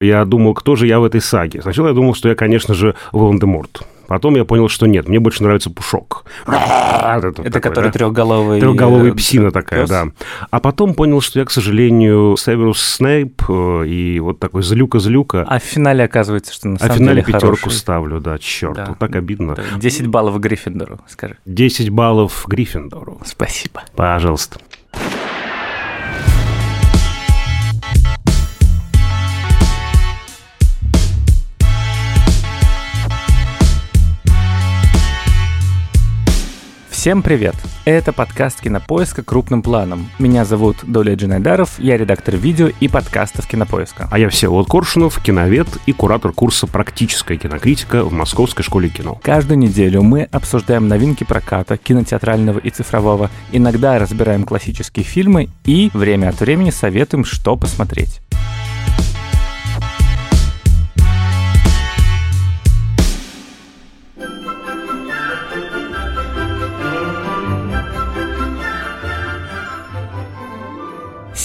Я думал, кто же я в этой саге. Сначала я думал, что я, конечно же, Волан-де-Морт. Потом я понял, что нет, мне больше нравится Пушок. Это, это такой, который да? трехголовый... Трехголовый псина такая, пес. да. А потом понял, что я, к сожалению, Северус Снейп э, и вот такой злюка-злюка. А в финале оказывается, что на самом деле А в финале пятерку хороший. ставлю, да, черт, да. вот так обидно. 10 баллов Гриффиндору, скажи. 10 баллов Гриффиндору. Спасибо. Пожалуйста. Всем привет! Это подкаст Кинопоиска крупным планом. Меня зовут Доля Джинайдаров, я редактор видео и подкастов Кинопоиска. А я Всеволод Коршунов, киновед и куратор курса «Практическая кинокритика» в Московской школе кино. Каждую неделю мы обсуждаем новинки проката, кинотеатрального и цифрового, иногда разбираем классические фильмы и время от времени советуем, что посмотреть.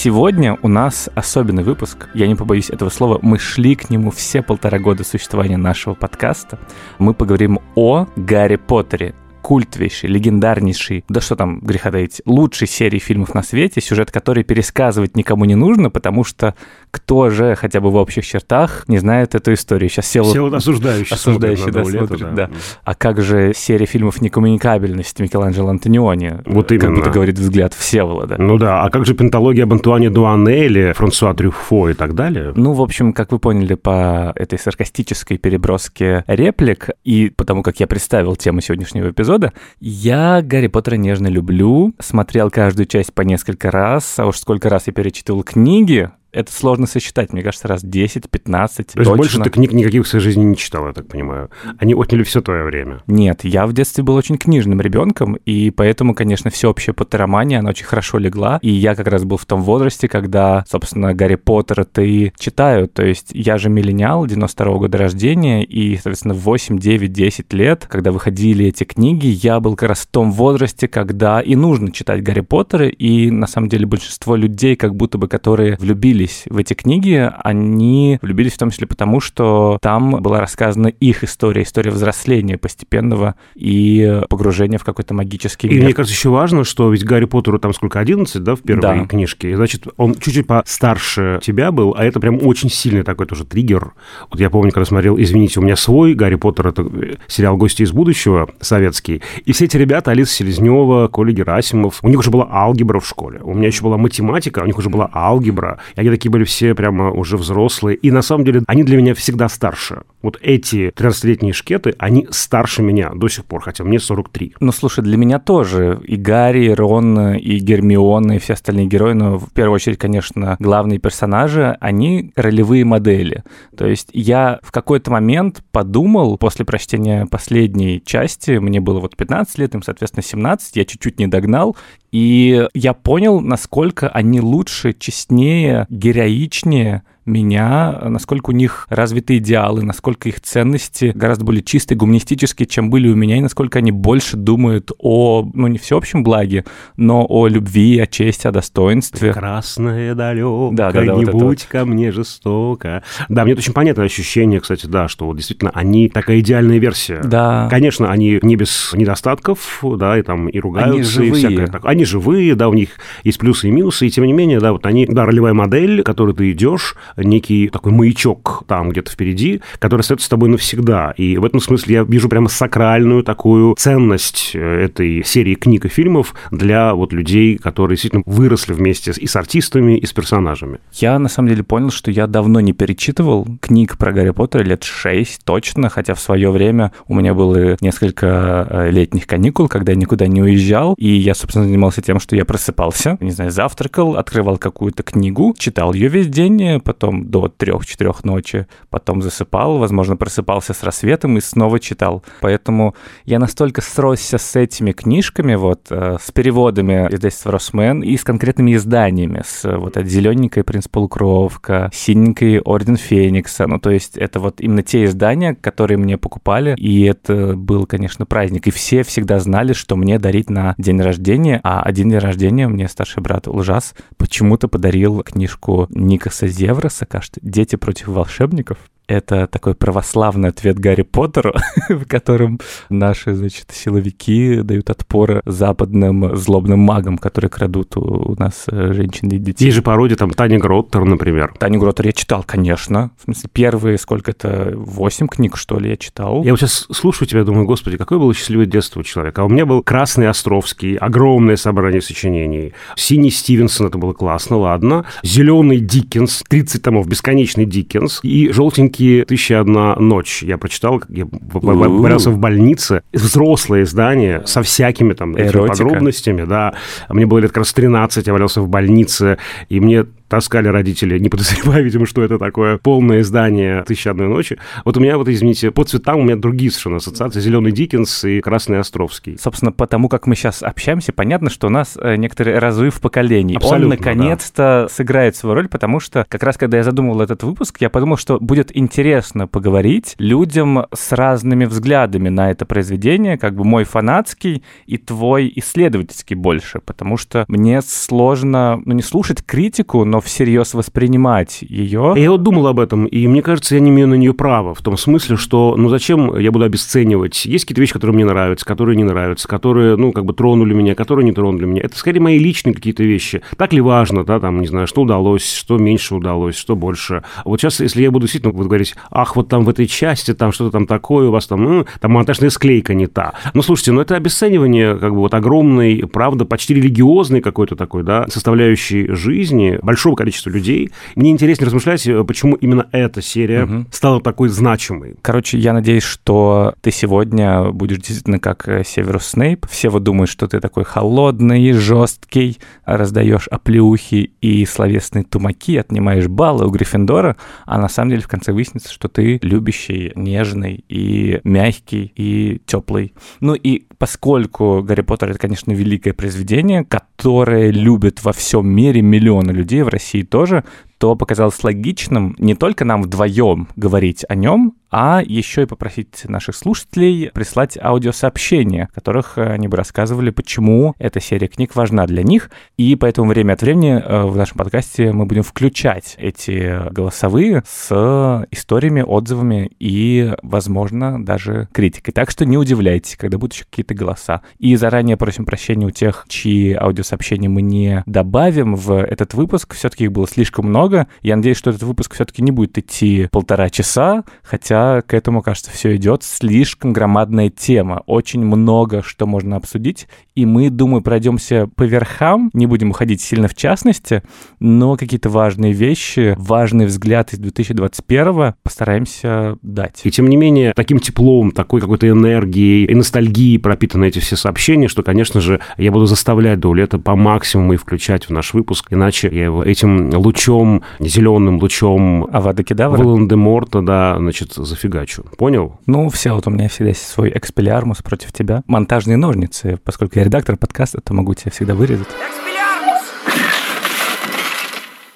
Сегодня у нас особенный выпуск. Я не побоюсь этого слова. Мы шли к нему все полтора года существования нашего подкаста. Мы поговорим о Гарри Поттере культовейший, легендарнейший, да что там греха таить, лучшей серии фильмов на свете, сюжет который пересказывать никому не нужно, потому что кто же хотя бы в общих чертах не знает эту историю. Сейчас все, все вот осуждающие, осуждающие да, смотрят, да. да. А как же серия фильмов «Некоммуникабельность» Микеланджело Антониони? Вот именно. Как будто говорит взгляд Всеволода. Ну да, а как же пенталогия об Антуане Дуанелле, Франсуа Трюфо и так далее? Ну, в общем, как вы поняли по этой саркастической переброске реплик и потому как я представил тему сегодняшнего эпизода. Я Гарри Поттера нежно люблю, смотрел каждую часть по несколько раз, а уж сколько раз я перечитывал книги, это сложно сосчитать, мне кажется, раз 10, 15, То есть больше ты книг никаких в своей жизни не читал, я так понимаю. Они отняли все твое время. Нет, я в детстве был очень книжным ребенком, и поэтому, конечно, всеобщая поттеромания, она очень хорошо легла. И я как раз был в том возрасте, когда, собственно, Гарри Поттера ты читаю. То есть я же миллениал 92 -го года рождения, и, соответственно, в 8, 9, 10 лет, когда выходили эти книги, я был как раз в том возрасте, когда и нужно читать Гарри Поттера, и, на самом деле, большинство людей, как будто бы, которые влюбились влюбились в эти книги, они влюбились в том числе потому, что там была рассказана их история, история взросления постепенного и погружения в какой-то магический мир. И мне кажется, еще важно, что ведь Гарри Поттеру там сколько, 11, да, в первой да. книжке? Значит, он чуть-чуть постарше тебя был, а это прям очень сильный такой тоже триггер. Вот я помню, когда смотрел, извините, у меня свой Гарри Поттер, это сериал «Гости из будущего» советский, и все эти ребята, Алиса Селезнева, Коля Герасимов, у них уже была алгебра в школе, у меня еще была математика, у них уже была алгебра, и они такие были все прямо уже взрослые. И на самом деле они для меня всегда старше. Вот эти 13-летние шкеты, они старше меня до сих пор, хотя мне 43. Ну, слушай, для меня тоже. И Гарри, и Рон, и Гермиона, и все остальные герои, но в первую очередь, конечно, главные персонажи, они ролевые модели. То есть я в какой-то момент подумал, после прочтения последней части, мне было вот 15 лет, им, соответственно, 17, я чуть-чуть не догнал, и я понял, насколько они лучше, честнее, героичнее меня, насколько у них развиты идеалы, насколько их ценности гораздо более чистые, гуманистические, чем были у меня, и насколько они больше думают о, ну, не всеобщем благе, но о любви, о чести, о достоинстве. Красное далеко, да, да, да, не вот будь ко мне жестоко. Да, мне это очень понятное ощущение, кстати, да, что вот действительно они такая идеальная версия. Да. Конечно, они не без недостатков, да, и там и ругаются, они живые. и всякое такое. Они живые, да, у них есть плюсы и минусы, и тем не менее, да, вот они, да, ролевая модель, которой ты идешь, некий такой маячок там где-то впереди, который остается с тобой навсегда. И в этом смысле я вижу прямо сакральную такую ценность э, этой серии книг и фильмов для вот людей, которые действительно выросли вместе и с артистами, и с персонажами. Я на самом деле понял, что я давно не перечитывал книг про Гарри Поттера, лет шесть точно, хотя в свое время у меня было несколько э, летних каникул, когда я никуда не уезжал, и я, собственно, занимался тем, что я просыпался, не знаю, завтракал, открывал какую-то книгу, читал ее весь день, потом потом до 3-4 ночи, потом засыпал, возможно, просыпался с рассветом и снова читал. Поэтому я настолько сросся с этими книжками, вот, э, с переводами издательства Росмен и с конкретными изданиями, с вот от зелененькой «Принц Полукровка», синенькой «Орден Феникса», ну, то есть это вот именно те издания, которые мне покупали, и это был, конечно, праздник. И все всегда знали, что мне дарить на день рождения, а один день рождения мне старший брат Лжас почему-то подарил книжку Никаса Зевра кажется, «Дети против волшебников». Это такой православный ответ Гарри Поттеру, в котором наши, значит, силовики дают отпор западным злобным магам, которые крадут у нас э, женщин и детей. Есть же пародия, там, Таня Гроттер, например. Таню Гроттер я читал, конечно. В смысле, первые, сколько-то, восемь книг, что ли, я читал. Я вот сейчас слушаю тебя, думаю, господи, какое было счастливое детство у человека. А у меня был Красный Островский, огромное собрание сочинений. Синий Стивенсон, это было классно, ладно. Зеленый Диккенс, 30 томов, бесконечный Диккенс. И желтенький книги «Тысяча одна ночь» я прочитал, я валялся в больнице. Взрослое издание со всякими там подробностями, да. Мне было лет как раз 13, я валялся в больнице, и мне таскали родители, не подозревая, видимо, что это такое полное издание «Тысяча одной ночи». Вот у меня, вот извините, по цветам у меня другие совершенно ассоциации. «Зеленый Диккенс» и «Красный Островский». Собственно, потому как мы сейчас общаемся, понятно, что у нас э, некоторый разрыв поколений. Абсолютно, Он, наконец-то, да. сыграет свою роль, потому что как раз, когда я задумывал этот выпуск, я подумал, что будет интересно поговорить людям с разными взглядами на это произведение, как бы мой фанатский и твой исследовательский больше, потому что мне сложно, ну, не слушать критику, но всерьез воспринимать ее. Я вот думал об этом, и мне кажется, я не имею на нее права, в том смысле, что, ну зачем я буду обесценивать? Есть какие-то вещи, которые мне нравятся, которые не нравятся, которые, ну, как бы тронули меня, которые не тронули меня. Это скорее мои личные какие-то вещи. Так ли важно, да, там, не знаю, что удалось, что меньше удалось, что больше. Вот сейчас, если я буду действительно буду говорить, ах, вот там в этой части, там что-то там такое у вас там, ну, там монтажная склейка не та. Ну, слушайте, ну это обесценивание, как бы вот огромной, правда, почти религиозной какой-то такой, да, составляющей жизни, большого большого количества людей. Мне интересно размышлять, э, почему именно эта серия угу. стала такой значимой. Короче, я надеюсь, что ты сегодня будешь действительно как э, Северус Снейп. Все вот думают, что ты такой холодный, жесткий, раздаешь оплеухи и словесные тумаки, отнимаешь баллы у Гриффиндора, а на самом деле в конце выяснится, что ты любящий, нежный и мягкий и теплый. Ну и поскольку Гарри Поттер это, конечно, великое произведение, которое любят во всем мире миллионы людей в России, тоже, то показалось логичным не только нам вдвоем говорить о нем, а еще и попросить наших слушателей прислать аудиосообщения, в которых э, они бы рассказывали, почему эта серия книг важна для них. И поэтому время от времени э, в нашем подкасте мы будем включать эти голосовые с историями, отзывами и, возможно, даже критикой. Так что не удивляйтесь, когда будут еще какие-то голоса. И заранее просим прощения у тех, чьи аудиосообщения мы не добавим в этот выпуск. Все-таки их было слишком много. Я надеюсь, что этот выпуск все-таки не будет идти полтора часа, хотя к этому, кажется, все идет. Слишком громадная тема, очень много что можно обсудить, и мы, думаю, пройдемся по верхам, не будем уходить сильно в частности, но какие-то важные вещи, важный взгляд из 2021 постараемся дать. И тем не менее, таким теплом, такой какой-то энергией и ностальгией пропитаны эти все сообщения, что, конечно же, я буду заставлять Даулета по максимуму и включать в наш выпуск, иначе я его этим лучом, зеленым лучом Авада Кедавра? Волан-де-Морта, да, значит, зафигачу. Понял? Ну, все, вот у меня всегда есть свой экспелиармус против тебя. Монтажные ножницы, поскольку я редактор подкаста, то могу тебя всегда вырезать.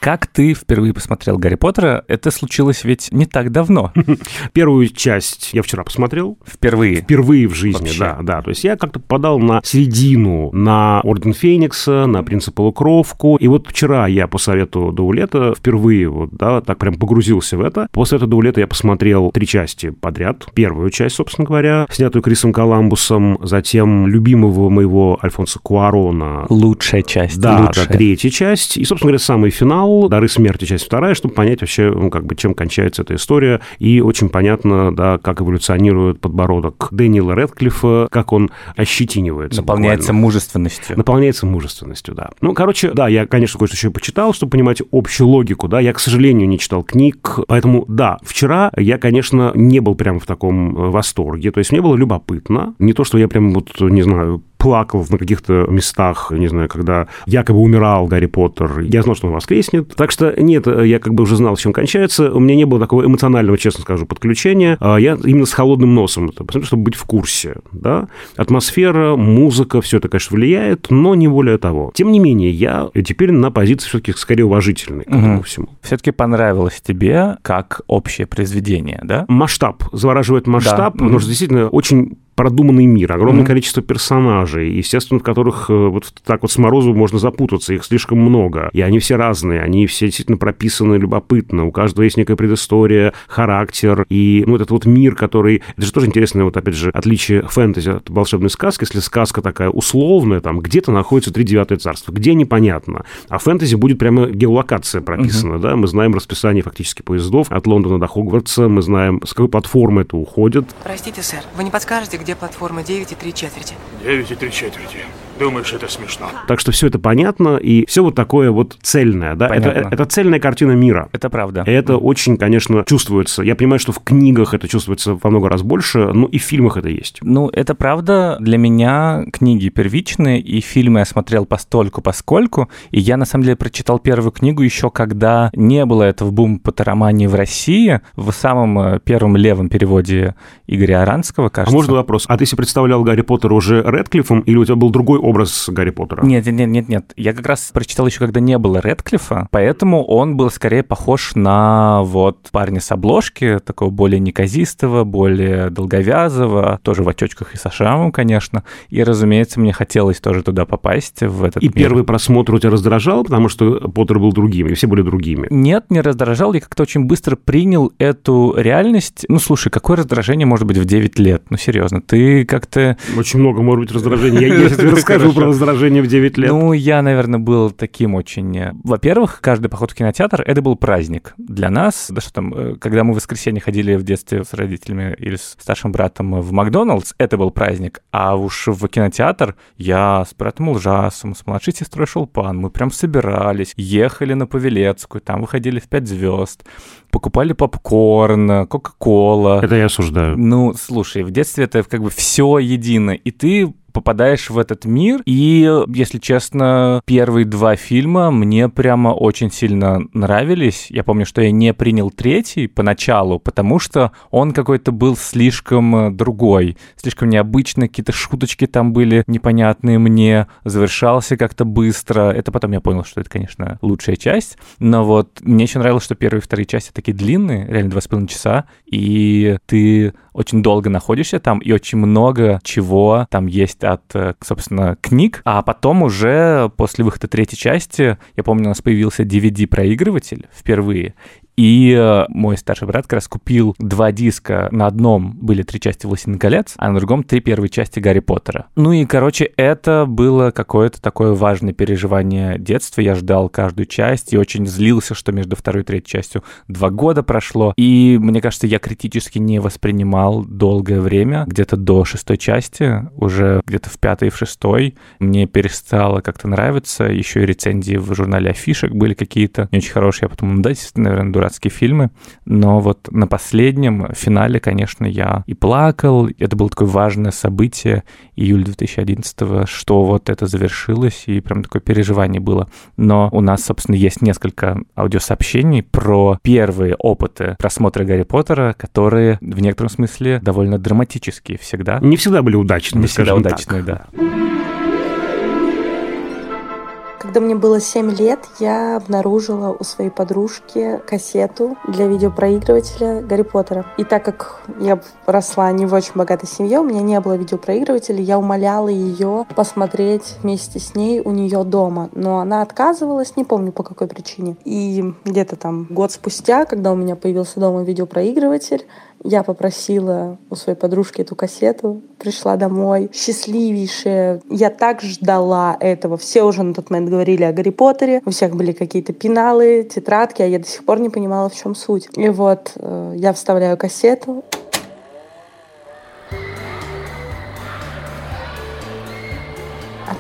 Как ты впервые посмотрел Гарри Поттера? Это случилось ведь не так давно. Первую часть я вчера посмотрел. Впервые? Впервые в жизни, Вообще. да, да. То есть я как-то подал на середину, на Орден Феникса, на Принца Полукровку. И вот вчера я по совету Даулета впервые вот, да, так прям погрузился в это. После этого Даулета я посмотрел три части подряд. Первую часть, собственно говоря, снятую Крисом Коламбусом, затем любимого моего Альфонса Куарона. Лучшая часть. Да, лучшая. да, третья часть. И, собственно говоря, самый финал «Дары смерти», часть вторая, чтобы понять вообще, ну, как бы, чем кончается эта история. И очень понятно, да, как эволюционирует подбородок Дэниела Редклиффа, как он ощетинивается. Наполняется буквально. мужественностью. Наполняется мужественностью, да. Ну, короче, да, я, конечно, кое-что еще почитал, чтобы понимать общую логику, да. Я, к сожалению, не читал книг, поэтому, да, вчера я, конечно, не был прям в таком э, восторге. То есть мне было любопытно. Не то, что я прям вот, не знаю, плакал на каких-то местах, не знаю, когда якобы умирал Гарри Поттер. Я знал, что он воскреснет. Так что нет, я как бы уже знал, чем кончается. У меня не было такого эмоционального, честно скажу, подключения. А я именно с холодным носом, чтобы быть в курсе. Да? Атмосфера, музыка, все это, конечно, влияет, но не более того. Тем не менее, я теперь на позиции все-таки скорее уважительной к этому угу. всему. Все-таки понравилось тебе как общее произведение, да? Масштаб. Завораживает масштаб, да. потому что действительно очень продуманный мир, огромное mm-hmm. количество персонажей, естественно, в которых э, вот так вот с морозу можно запутаться, их слишком много, и они все разные, они все действительно прописаны любопытно, у каждого есть некая предыстория, характер, и ну, этот вот мир, который... Это же тоже интересное, вот опять же, отличие фэнтези от волшебной сказки, если сказка такая условная, там где-то находится три девятое царство, где непонятно, а фэнтези будет прямо геолокация прописана, uh-huh. да, мы знаем расписание фактически поездов от Лондона до Хогвартса, мы знаем, с какой платформы это уходит. Простите, сэр, вы не подскажете, где платформа 9 и 3 четверти? 9 и 3 четверти. Думаешь, это смешно? Так что все это понятно, и все вот такое вот цельное, да? Это, это цельная картина мира. Это правда. И это очень, конечно, чувствуется. Я понимаю, что в книгах это чувствуется во много раз больше, но и в фильмах это есть. Ну, это правда. Для меня книги первичные, и фильмы я смотрел постольку, поскольку. И я, на самом деле, прочитал первую книгу еще когда не было этого бум патеромании в России, в самом э, первом левом переводе Игоря Аранского, кажется. А можно вопрос? А ты себе представлял Гарри Поттера уже Редклиффом, или у тебя был другой образ Гарри Поттера. Нет, нет, нет, нет. Я как раз прочитал еще, когда не было Редклифа, поэтому он был скорее похож на вот парня с обложки, такого более неказистого, более долговязого, тоже в очочках и со шрамом, конечно. И, разумеется, мне хотелось тоже туда попасть, в этот И мир. первый просмотр у тебя раздражал, потому что Поттер был другим, и все были другими? Нет, не раздражал. Я как-то очень быстро принял эту реальность. Ну, слушай, какое раздражение может быть в 9 лет? Ну, серьезно, ты как-то... Очень много может быть раздражения. Я, ты расскажу про раздражение в 9 лет. Ну, я, наверное, был таким очень... Э, во-первых, каждый поход в кинотеатр — это был праздник для нас. Да что там, э, когда мы в воскресенье ходили в детстве с родителями или с старшим братом в Макдоналдс, это был праздник. А уж в кинотеатр я с братом ужасом, с младшей сестрой Шелпан, мы прям собирались, ехали на Павелецкую, там выходили в пять звезд, покупали попкорн, кока-кола. Это я осуждаю. Ну, слушай, в детстве это как бы все едино, и ты попадаешь в этот мир. И, если честно, первые два фильма мне прямо очень сильно нравились. Я помню, что я не принял третий поначалу, потому что он какой-то был слишком э, другой, слишком необычный, какие-то шуточки там были непонятные мне, завершался как-то быстро. Это потом я понял, что это, конечно, лучшая часть. Но вот мне еще нравилось, что первые и вторые части такие длинные, реально два с половиной часа, и ты очень долго находишься там, и очень много чего там есть от, э, собственно, книг. А потом уже после выхода третьей части, я помню, у нас появился DVD-проигрыватель впервые, и э, мой старший брат как раз купил два диска. На одном были три части «Властелин колец», а на другом три первые части «Гарри Поттера». Ну и, короче, это было какое-то такое важное переживание детства. Я ждал каждую часть и очень злился, что между второй и третьей частью два года прошло. И, мне кажется, я критически не воспринимал долгое время, где-то до шестой части, уже где-то в пятой и в шестой. Мне перестало как-то нравиться. Еще и рецензии в журнале афишек были какие-то не очень хорошие. Я потом, да, наверное, дурак дурацкие фильмы, но вот на последнем финале, конечно, я и плакал, это было такое важное событие, июль 2011 что вот это завершилось, и прям такое переживание было. Но у нас, собственно, есть несколько аудиосообщений про первые опыты просмотра Гарри Поттера, которые в некотором смысле довольно драматические всегда. Не всегда были удачными, Не всегда удачные, так. да. Когда мне было 7 лет, я обнаружила у своей подружки кассету для видеопроигрывателя Гарри Поттера. И так как я росла не в очень богатой семье, у меня не было видеопроигрывателя, я умоляла ее посмотреть вместе с ней у нее дома. Но она отказывалась, не помню по какой причине. И где-то там год спустя, когда у меня появился дома видеопроигрыватель, я попросила у своей подружки эту кассету, пришла домой, счастливейшая. Я так ждала этого. Все уже на тот момент говорили о Гарри Поттере, у всех были какие-то пеналы, тетрадки, а я до сих пор не понимала, в чем суть. И вот э, я вставляю кассету,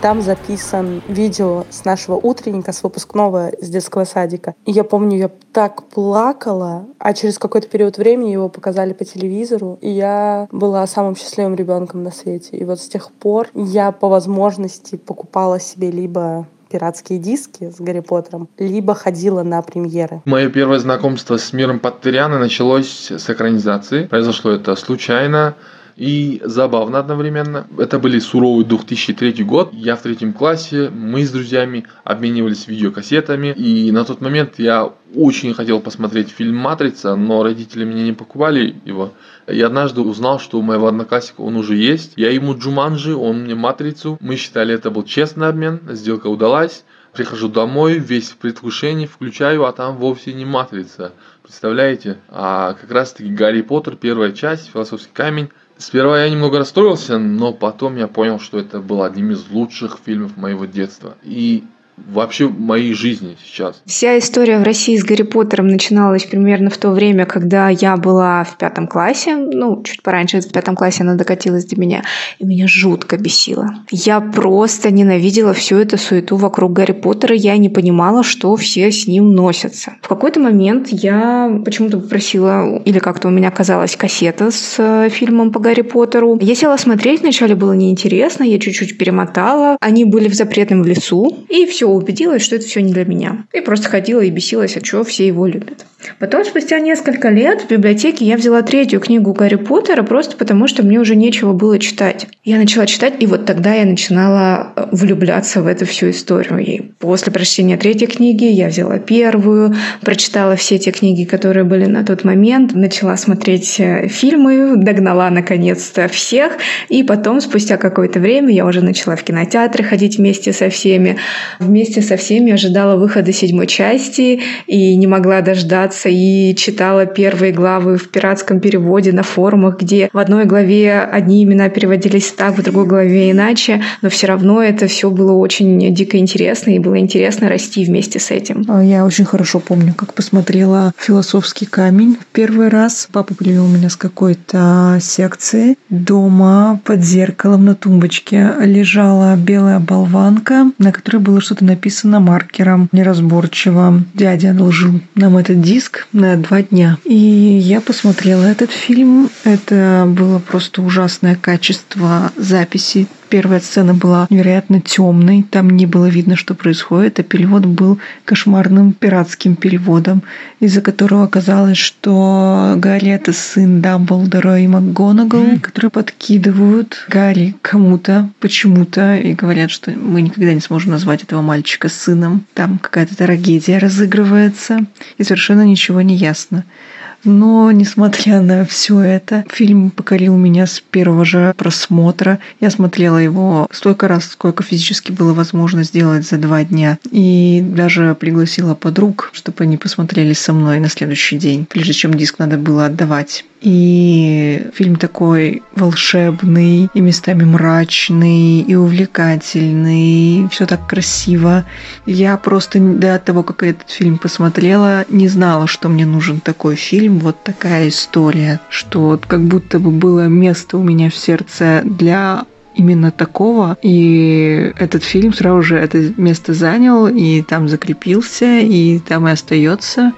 там записан видео с нашего утренника, с выпускного из детского садика. И я помню, я так плакала, а через какой-то период времени его показали по телевизору, и я была самым счастливым ребенком на свете. И вот с тех пор я по возможности покупала себе либо пиратские диски с Гарри Поттером, либо ходила на премьеры. Мое первое знакомство с миром Поттериана началось с экранизации. Произошло это случайно и забавно одновременно. Это были суровый 2003 год. Я в третьем классе, мы с друзьями обменивались видеокассетами. И на тот момент я очень хотел посмотреть фильм «Матрица», но родители мне не покупали его. И однажды узнал, что у моего одноклассника он уже есть. Я ему Джуманджи, он мне «Матрицу». Мы считали, это был честный обмен, сделка удалась. Прихожу домой, весь в предвкушении, включаю, а там вовсе не «Матрица». Представляете? А как раз-таки Гарри Поттер, первая часть, философский камень. Сперва я немного расстроился, но потом я понял, что это был одним из лучших фильмов моего детства. И вообще моей жизни сейчас. Вся история в России с Гарри Поттером начиналась примерно в то время, когда я была в пятом классе. Ну, чуть пораньше, в пятом классе она докатилась до меня. И меня жутко бесило. Я просто ненавидела всю эту суету вокруг Гарри Поттера. Я не понимала, что все с ним носятся. В какой-то момент я почему-то попросила, или как-то у меня оказалась кассета с э, фильмом по Гарри Поттеру. Я села смотреть, вначале было неинтересно, я чуть-чуть перемотала. Они были в запретном лесу, и все все убедилась, что это все не для меня. И просто ходила и бесилась, от чего все его любят. Потом, спустя несколько лет, в библиотеке я взяла третью книгу Гарри Поттера просто потому, что мне уже нечего было читать. Я начала читать, и вот тогда я начинала э, влюбляться в эту всю историю. И после прочтения третьей книги я взяла первую, прочитала все те книги, которые были на тот момент, начала смотреть э, фильмы, догнала наконец-то всех, и потом, спустя какое-то время, я уже начала в кинотеатры ходить вместе со всеми, вместе со всеми ожидала выхода седьмой части и не могла дождаться и читала первые главы в пиратском переводе на форумах, где в одной главе одни имена переводились так, в другой главе иначе, но все равно это все было очень дико интересно и было интересно расти вместе с этим. А я очень хорошо помню, как посмотрела «Философский камень» в первый раз. Папа привел меня с какой-то секции. Дома под зеркалом на тумбочке лежала белая болванка, на которой было что-то написано маркером неразборчиво. Дядя одолжил нам этот диск на два дня. И я посмотрела этот фильм. Это было просто ужасное качество записи Первая сцена была невероятно темной, там не было видно, что происходит, а перевод был кошмарным пиратским переводом, из-за которого оказалось, что Гарри это сын Дамблдора и МакГонагал, mm-hmm. которые подкидывают Гарри кому-то почему-то и говорят, что мы никогда не сможем назвать этого мальчика сыном. Там какая-то трагедия разыгрывается, и совершенно ничего не ясно. Но, несмотря на все это, фильм покорил меня с первого же просмотра. Я смотрела его столько раз, сколько физически было возможно сделать за два дня. И даже пригласила подруг, чтобы они посмотрели со мной на следующий день, прежде чем диск надо было отдавать. И фильм такой волшебный, и местами мрачный, и увлекательный, и все так красиво. Я просто до того, как этот фильм посмотрела, не знала, что мне нужен такой фильм, вот такая история, что как будто бы было место у меня в сердце для именно такого. И этот фильм сразу же это место занял, и там закрепился, и там и остается.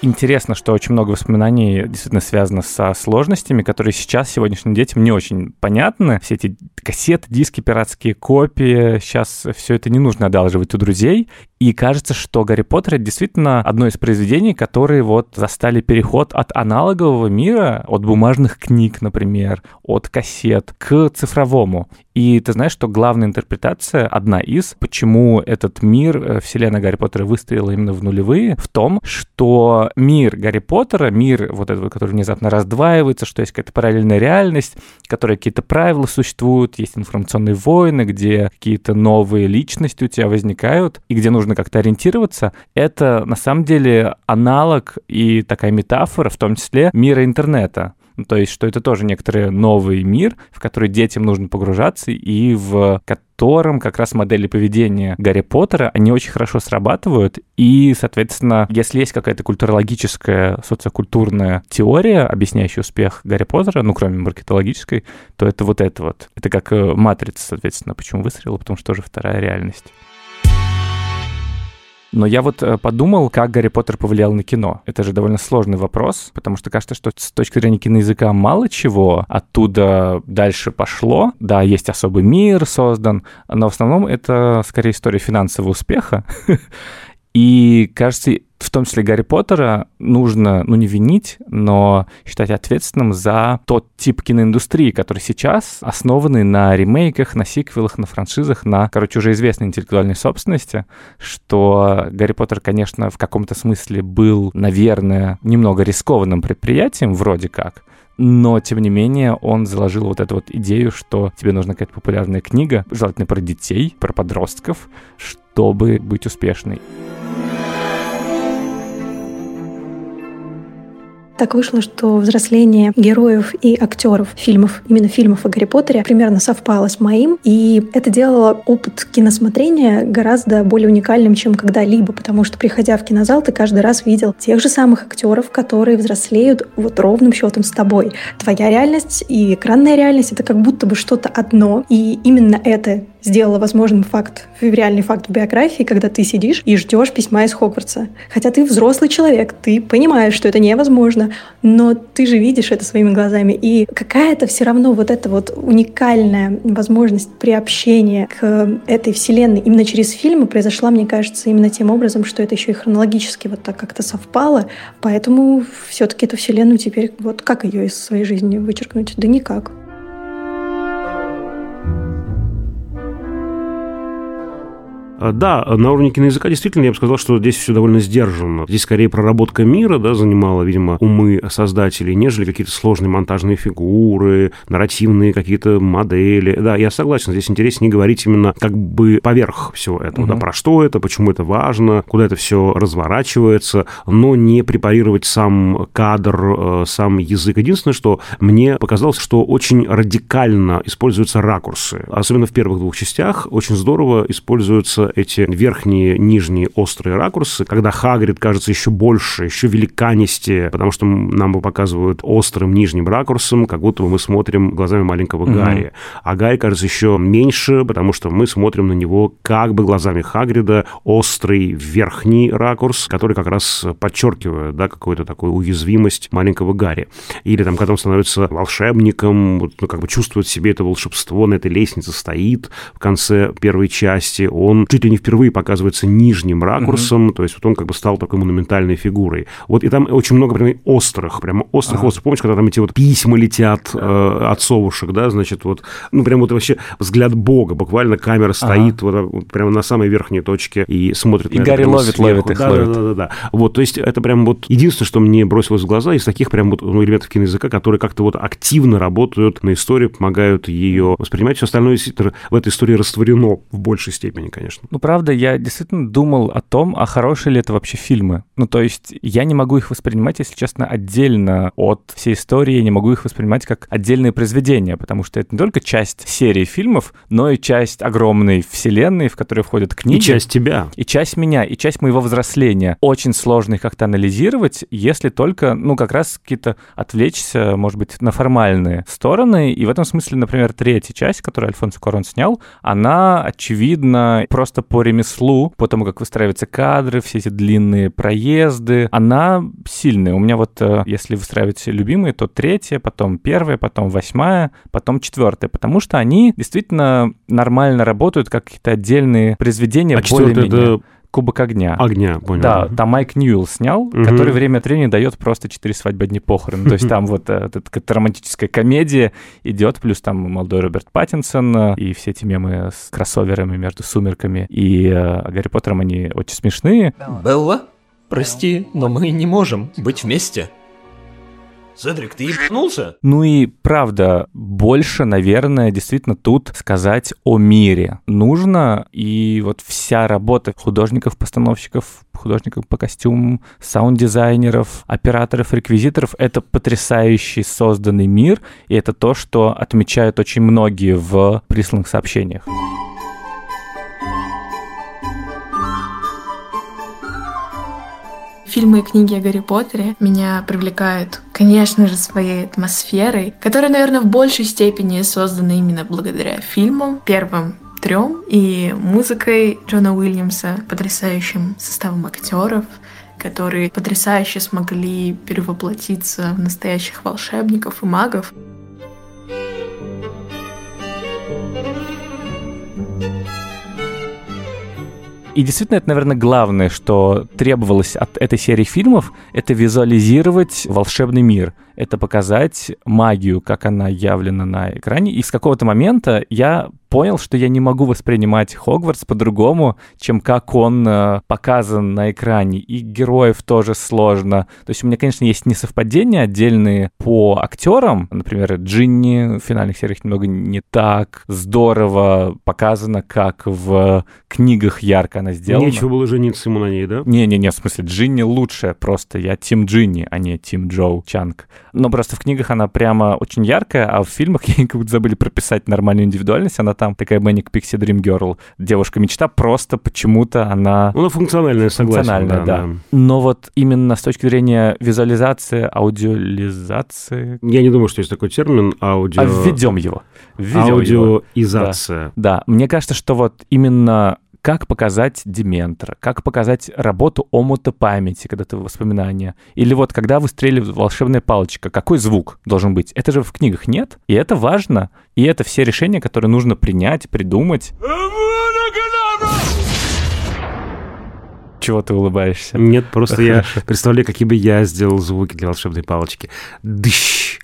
Интересно, что очень много воспоминаний действительно связано со сложностями, которые сейчас сегодняшним детям не очень понятны. Все эти кассеты, диски, пиратские копии, сейчас все это не нужно одалживать у друзей. И кажется, что «Гарри Поттер» — это действительно одно из произведений, которые вот застали переход от аналогового мира, от бумажных книг, например, от кассет, к цифровому. И ты знаешь, что главная интерпретация, одна из, почему этот мир, э, вселенная Гарри Поттера выстрелила именно в нулевые, в том, что мир Гарри Поттера, мир вот этот, который внезапно раздваивается, что есть какая-то параллельная реальность, которая какие-то правила существуют, есть информационные войны, где какие-то новые личности у тебя возникают, и где нужно как-то ориентироваться, это на самом деле аналог и такая метафора, в том числе мира интернета. Ну, то есть, что это тоже некоторый новый мир, в который детям нужно погружаться, и в котором как раз модели поведения Гарри Поттера, они очень хорошо срабатывают. И, соответственно, если есть какая-то культурологическая, социокультурная теория, объясняющая успех Гарри Поттера, ну, кроме маркетологической, то это вот это вот. Это как э, матрица, соответственно, почему выстрелила, потому что тоже вторая реальность. Но я вот э, подумал, как Гарри Поттер повлиял на кино. Это же довольно сложный вопрос, потому что кажется, что с точки зрения киноязыка мало чего оттуда дальше пошло. Да, есть особый мир создан, но в основном это скорее история финансового успеха. И, кажется, в том числе Гарри Поттера, нужно, ну, не винить, но считать ответственным за тот тип киноиндустрии, который сейчас основанный на ремейках, на сиквелах, на франшизах, на, короче, уже известной интеллектуальной собственности, что Гарри Поттер, конечно, в каком-то смысле был, наверное, немного рискованным предприятием, вроде как, но, тем не менее, он заложил вот эту вот идею, что тебе нужна какая-то популярная книга, желательно про детей, про подростков, чтобы быть успешной. Так вышло, что взросление героев и актеров фильмов, именно фильмов о Гарри Поттере, примерно совпало с моим. И это делало опыт киносмотрения гораздо более уникальным, чем когда-либо, потому что, приходя в кинозал, ты каждый раз видел тех же самых актеров, которые взрослеют вот ровным счетом с тобой. Твоя реальность и экранная реальность — это как будто бы что-то одно. И именно это сделала возможным факт, реальный факт в биографии, когда ты сидишь и ждешь письма из Хогвартса. Хотя ты взрослый человек, ты понимаешь, что это невозможно, но ты же видишь это своими глазами. И какая-то все равно вот эта вот уникальная возможность приобщения к этой вселенной именно через фильмы произошла, мне кажется, именно тем образом, что это еще и хронологически вот так как-то совпало. Поэтому все-таки эту вселенную теперь вот как ее из своей жизни вычеркнуть? Да никак. Да, на уровне киноязыка действительно я бы сказал, что здесь все довольно сдержанно. Здесь скорее проработка мира, да, занимала, видимо, умы создателей, нежели какие-то сложные монтажные фигуры, нарративные какие-то модели. Да, я согласен, здесь интереснее говорить именно как бы поверх всего этого, угу. да, про что это, почему это важно, куда это все разворачивается, но не препарировать сам кадр, э, сам язык. Единственное, что мне показалось, что очень радикально используются ракурсы. Особенно в первых двух частях очень здорово используются эти верхние, нижние острые ракурсы, когда Хагрид кажется еще больше, еще великанистее, потому что нам бы показывают острым нижним ракурсом, как будто мы смотрим глазами маленького угу. Гарри. А Гарри кажется еще меньше, потому что мы смотрим на него как бы глазами Хагрида, острый верхний ракурс, который как раз подчеркивает, да, какую-то такую уязвимость маленького Гарри. Или там, когда он становится волшебником, ну, как бы чувствует себе это волшебство, на этой лестнице стоит в конце первой части, он чуть ли не впервые показывается нижним ракурсом, угу. то есть вот он как бы стал такой монументальной фигурой. Вот и там очень много прям острых, прямо острых, ага. острых. Помнишь, когда там эти вот письма летят э, от совушек, да, значит, вот, ну, прям вот вообще взгляд Бога, буквально камера стоит ага. вот, вот прямо на самой верхней точке и смотрит и на Гарри это ловит, сверху. ловит их, да, ловит. Да, да, да, да. Вот, то есть это прям вот единственное, что мне бросилось в глаза из таких прям вот ну, элементов киноязыка, которые как-то вот активно работают на истории, помогают ее воспринимать. Все остальное в этой истории растворено в большей степени, конечно. Ну, правда, я действительно думал о том, а хорошие ли это вообще фильмы. Ну, то есть я не могу их воспринимать, если честно, отдельно от всей истории, я не могу их воспринимать как отдельные произведения, потому что это не только часть серии фильмов, но и часть огромной вселенной, в которой входят книги. И часть тебя. И часть меня, и часть моего взросления. Очень сложно их как-то анализировать, если только, ну, как раз какие-то отвлечься, может быть, на формальные стороны. И в этом смысле, например, третья часть, которую Альфонсо Корон снял, она, очевидно, просто по ремеслу по тому, как выстраиваются кадры, все эти длинные проезды, она сильная. У меня вот, э, если выстраивать любимые, то третья, потом первая, потом восьмая, потом четвертая, потому что они действительно нормально работают как какие-то отдельные произведения. А более-менее. Кубок огня. Огня, понял. Да, там Майк Ньюэлл снял, угу. который время от времени дает просто четыре свадьбы, одни похороны. То есть там вот э, эта романтическая комедия идет, плюс там молодой Роберт Паттинсон э, и все эти мемы с кроссоверами между «Сумерками» и э, Гарри Поттером, они очень смешные. Белла, прости, но мы не можем быть вместе. Седрик, ты ебанулся? Ну и правда, больше, наверное, действительно тут сказать о мире нужно. И вот вся работа художников, постановщиков, художников по костюмам, саунд-дизайнеров, операторов, реквизиторов — это потрясающий созданный мир, и это то, что отмечают очень многие в присланных сообщениях. Фильмы и книги о Гарри Поттере меня привлекают, конечно же, своей атмосферой, которая, наверное, в большей степени создана именно благодаря фильмам, первым трем, и музыкой Джона Уильямса, потрясающим составом актеров, которые потрясающе смогли перевоплотиться в настоящих волшебников и магов. И действительно, это, наверное, главное, что требовалось от этой серии фильмов, это визуализировать волшебный мир — это показать магию, как она явлена на экране. И с какого-то момента я понял, что я не могу воспринимать Хогвартс по-другому, чем как он э, показан на экране. И героев тоже сложно. То есть у меня, конечно, есть несовпадения отдельные по актерам. Например, Джинни в финальных сериях немного не так здорово показано, как в книгах ярко она сделана. Нечего было жениться ему на ней, да? Не-не-не, в смысле, Джинни лучшая просто. Я Тим Джинни, а не Тим Джоу Чанг. Но просто в книгах она прямо очень яркая, а в фильмах ей как будто забыли прописать нормальную индивидуальность. Она там такая Manic Pixie Dream Girl. Девушка-мечта, просто почему-то она... Ну, она функциональная, согласен. Функциональная, да, да. да. Но вот именно с точки зрения визуализации, аудиализации... Я не думаю, что есть такой термин аудио... А введем его. Введем Аудиоизация. Его. Да. да. Мне кажется, что вот именно как показать дементора, как показать работу омута памяти, когда ты воспоминания. Или вот когда выстреливает волшебная палочка, какой звук должен быть? Это же в книгах нет, и это важно. И это все решения, которые нужно принять, придумать. Чего ты улыбаешься? Нет, просто я представляю, какие бы я сделал звуки для волшебной палочки. Дыщ,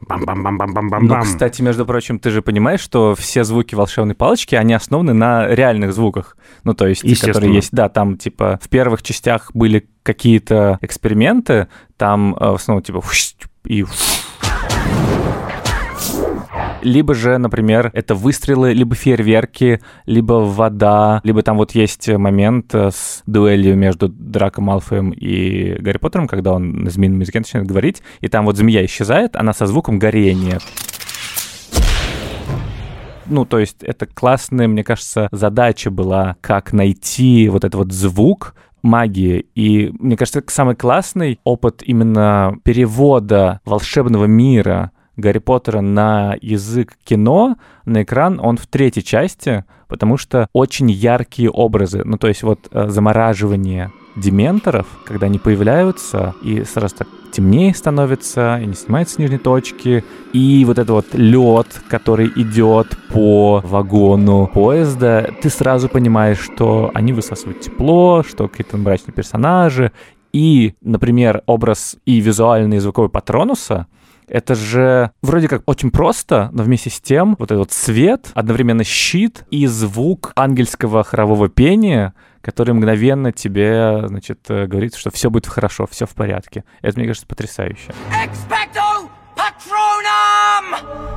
Бам-бам-бам-бам-бам-бам. Ну, кстати, между прочим, ты же понимаешь, что все звуки волшебной палочки, они основаны на реальных звуках. Ну, то есть, которые есть, да, там, типа, в первых частях были какие-то эксперименты, там, э, в основном, типа, и либо же, например, это выстрелы, либо фейерверки, либо вода, либо там вот есть момент э, с дуэлью между Драко Малфоем и Гарри Поттером, когда он на змеином языке начинает говорить, и там вот змея исчезает, она со звуком горения ну, то есть это классная, мне кажется, задача была, как найти вот этот вот звук, магии. И мне кажется, самый классный опыт именно перевода волшебного мира Гарри Поттера на язык кино, на экран, он в третьей части, потому что очень яркие образы. Ну, то есть вот э, замораживание дементоров, когда они появляются, и сразу так темнее становится, и не снимаются с нижней точки, и вот этот вот лед, который идет по вагону поезда, ты сразу понимаешь, что они высасывают тепло, что какие-то мрачные персонажи, и, например, образ и визуальный, и звуковой Патронуса — это же вроде как очень просто, но вместе с тем вот этот свет, одновременно щит и звук ангельского хорового пения, который мгновенно тебе, значит, э, говорит, что все будет хорошо, все в порядке. Это, мне кажется, потрясающе. Expecto Patronum!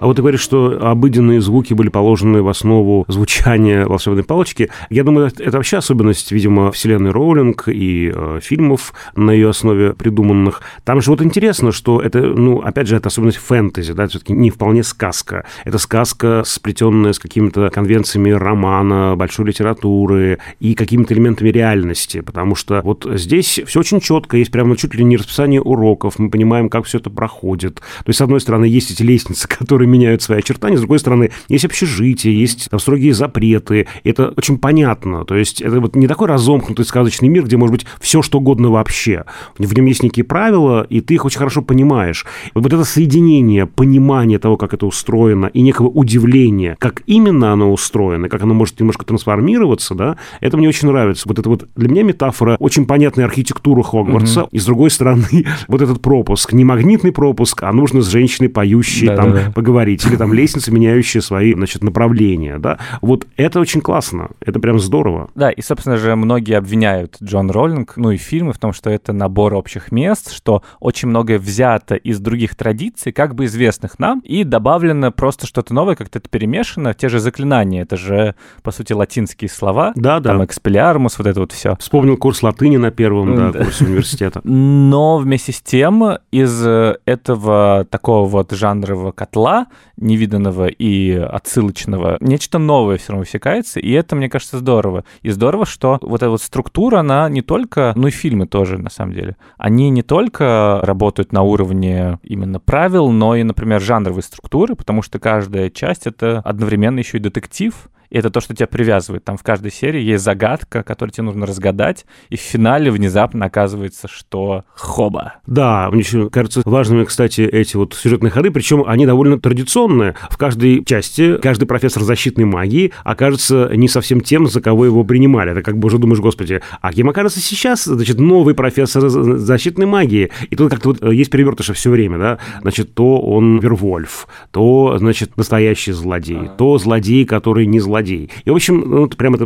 А вот ты говоришь, что обыденные звуки были положены в основу звучания волшебной палочки. Я думаю, это вообще особенность, видимо, вселенной Роулинг и э, фильмов на ее основе придуманных. Там же вот интересно, что это, ну, опять же, это особенность фэнтези, да, все-таки не вполне сказка. Это сказка, сплетенная с какими-то конвенциями романа, большой литературы и какими-то элементами реальности, потому что вот здесь все очень четко, есть прямо чуть ли не расписание уроков, мы понимаем, как все это проходит. То есть, с одной стороны, есть эти лестницы, которые меняют свои очертания, с другой стороны, есть общежитие, есть там строгие запреты, это очень понятно, то есть это вот не такой разомкнутый сказочный мир, где может быть все, что угодно вообще. В нем есть некие правила, и ты их очень хорошо понимаешь. Вот это соединение, понимание того, как это устроено, и некого удивления, как именно оно устроено, как оно может немножко трансформироваться, да, это мне очень нравится. Вот это вот для меня метафора очень понятной архитектуры Хогвартса, угу. и с другой стороны, вот этот пропуск, не магнитный пропуск, а нужно с женщиной поющей да, там да, да. поговорить говорить, или там лестницы, меняющие свои, значит, направления, да. Вот это очень классно, это прям здорово. Да, и, собственно же, многие обвиняют Джон Роллинг, ну и фильмы в том, что это набор общих мест, что очень многое взято из других традиций, как бы известных нам, и добавлено просто что-то новое, как-то это перемешано, те же заклинания, это же, по сути, латинские слова. Да, да. Там экспелиармус, вот это вот все. Вспомнил курс латыни на первом, да, курсе университета. Но вместе с тем из этого такого вот жанрового котла невиданного и отсылочного, нечто новое все равно высекается, и это, мне кажется, здорово. И здорово, что вот эта вот структура, она не только, ну и фильмы тоже, на самом деле, они не только работают на уровне именно правил, но и, например, жанровой структуры, потому что каждая часть — это одновременно еще и детектив, и это то, что тебя привязывает. Там в каждой серии есть загадка, которую тебе нужно разгадать, и в финале внезапно оказывается, что хоба. Да, мне еще кажется важными, кстати, эти вот сюжетные ходы, причем они довольно традиционные. В каждой части каждый профессор защитной магии окажется не совсем тем, за кого его принимали. Это как бы уже думаешь, господи, а кем окажется сейчас, значит, новый профессор защитной магии? И тут как-то вот есть перевертыши все время, да? Значит, то он Вервольф, то, значит, настоящий злодей, то злодей, который не злодей. И, в общем, ну, ты прямо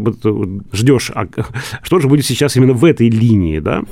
ждешь, а что же будет сейчас именно в этой линии, да?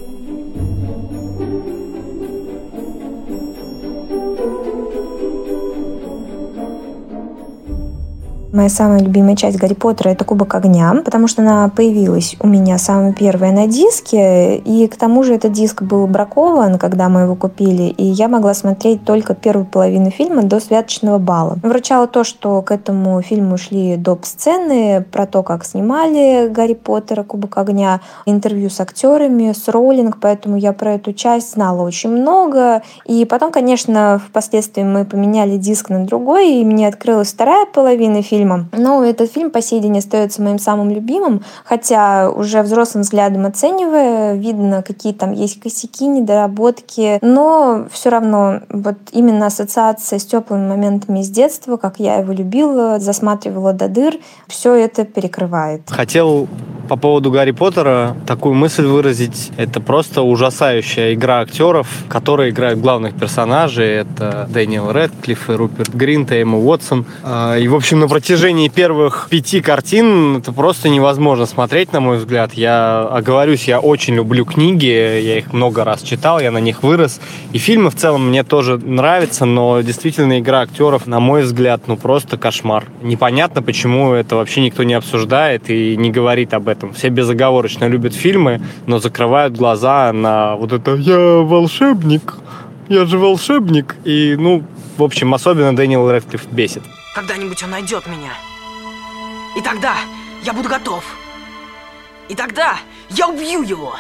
Моя самая любимая часть Гарри Поттера — это Кубок огня, потому что она появилась у меня самая первая на диске, и к тому же этот диск был бракован, когда мы его купили, и я могла смотреть только первую половину фильма до святочного бала. Вручало то, что к этому фильму шли доп. сцены про то, как снимали Гарри Поттера, Кубок огня, интервью с актерами, с Роулинг, поэтому я про эту часть знала очень много. И потом, конечно, впоследствии мы поменяли диск на другой, и мне открылась вторая половина фильма, фильма. Но этот фильм по сей день остается моим самым любимым, хотя уже взрослым взглядом оценивая, видно, какие там есть косяки, недоработки, но все равно вот именно ассоциация с теплыми моментами из детства, как я его любила, засматривала до дыр, все это перекрывает. Хотел по поводу Гарри Поттера такую мысль выразить. Это просто ужасающая игра актеров, которые играют главных персонажей. Это Дэниел Рэдклифф и Руперт Гринт, и Эмма Уотсон. А, и, в общем, на протяжении первых пяти картин это просто невозможно смотреть, на мой взгляд. Я оговорюсь, я очень люблю книги, я их много раз читал, я на них вырос. И фильмы в целом мне тоже нравятся, но действительно игра актеров, на мой взгляд, ну просто кошмар. Непонятно, почему это вообще никто не обсуждает и не говорит об этом. Все безоговорочно любят фильмы, но закрывают глаза на вот это «я волшебник», «я же волшебник». И, ну, в общем, особенно Дэниел Рэдклифф бесит. Когда-нибудь он найдет меня. И тогда я буду готов. И тогда я убью его.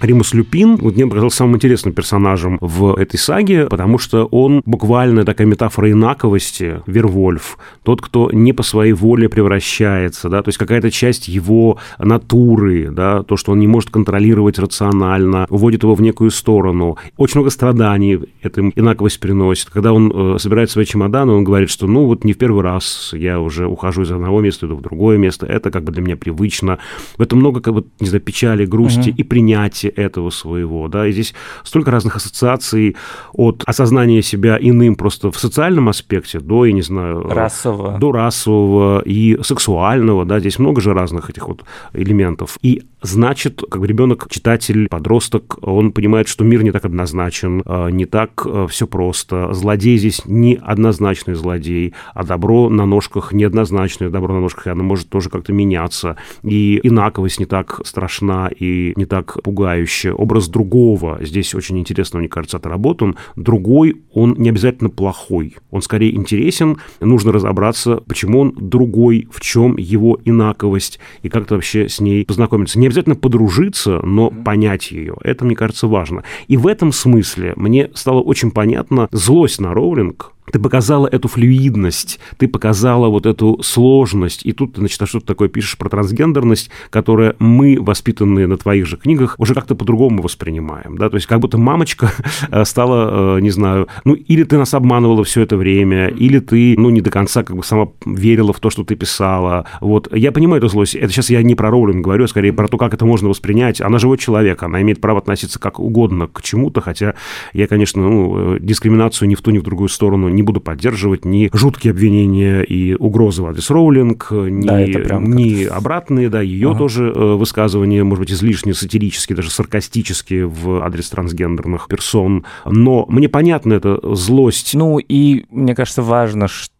Римус Люпин вот мне показался самым интересным персонажем в этой саге, потому что он буквально такая метафора инаковости, Вервольф, тот, кто не по своей воле превращается, да, то есть какая-то часть его натуры, да, то, что он не может контролировать рационально, уводит его в некую сторону. Очень много страданий эта инаковость приносит. Когда он э, собирает свои чемоданы, он говорит, что ну вот не в первый раз я уже ухожу из одного места, иду в другое место, это как бы для меня привычно. В этом много, как бы, не знаю, печали, грусти угу. и принятия части этого своего, да, и здесь столько разных ассоциаций от осознания себя иным просто в социальном аспекте до, я не знаю... Расового. До расового и сексуального, да, здесь много же разных этих вот элементов. И значит, как бы ребенок, читатель, подросток, он понимает, что мир не так однозначен, а, не так а, все просто. Злодей здесь не однозначный злодей, а добро на ножках неоднозначное добро на ножках, и оно может тоже как-то меняться. И инаковость не так страшна и не так пугающая. Образ другого здесь очень интересно, мне кажется, отработан. Другой, он не обязательно плохой. Он скорее интересен. Нужно разобраться, почему он другой, в чем его инаковость, и как-то вообще с ней познакомиться. Не обязательно подружиться, но понять ее. Это, мне кажется, важно. И в этом смысле мне стало очень понятно злость на Роулинг, ты показала эту флюидность, ты показала вот эту сложность, и тут ты, значит, что-то такое пишешь про трансгендерность, которая мы, воспитанные на твоих же книгах, уже как-то по-другому воспринимаем, да, то есть как будто мамочка э, стала, э, не знаю, ну, или ты нас обманывала все это время, или ты, ну, не до конца как бы сама верила в то, что ты писала, вот, я понимаю эту злость, это сейчас я не про Роулинг говорю, а скорее про то, как это можно воспринять, она живой человек, она имеет право относиться как угодно к чему-то, хотя я, конечно, ну, э, дискриминацию ни в ту, ни в другую сторону не буду поддерживать ни жуткие обвинения и угрозы в адрес Роулинг, ни, да, ни обратные, да, ее ага. тоже э, высказывания, может быть, излишне сатирические, даже саркастические в адрес трансгендерных персон. Но мне понятна эта злость. Ну и мне кажется важно, что,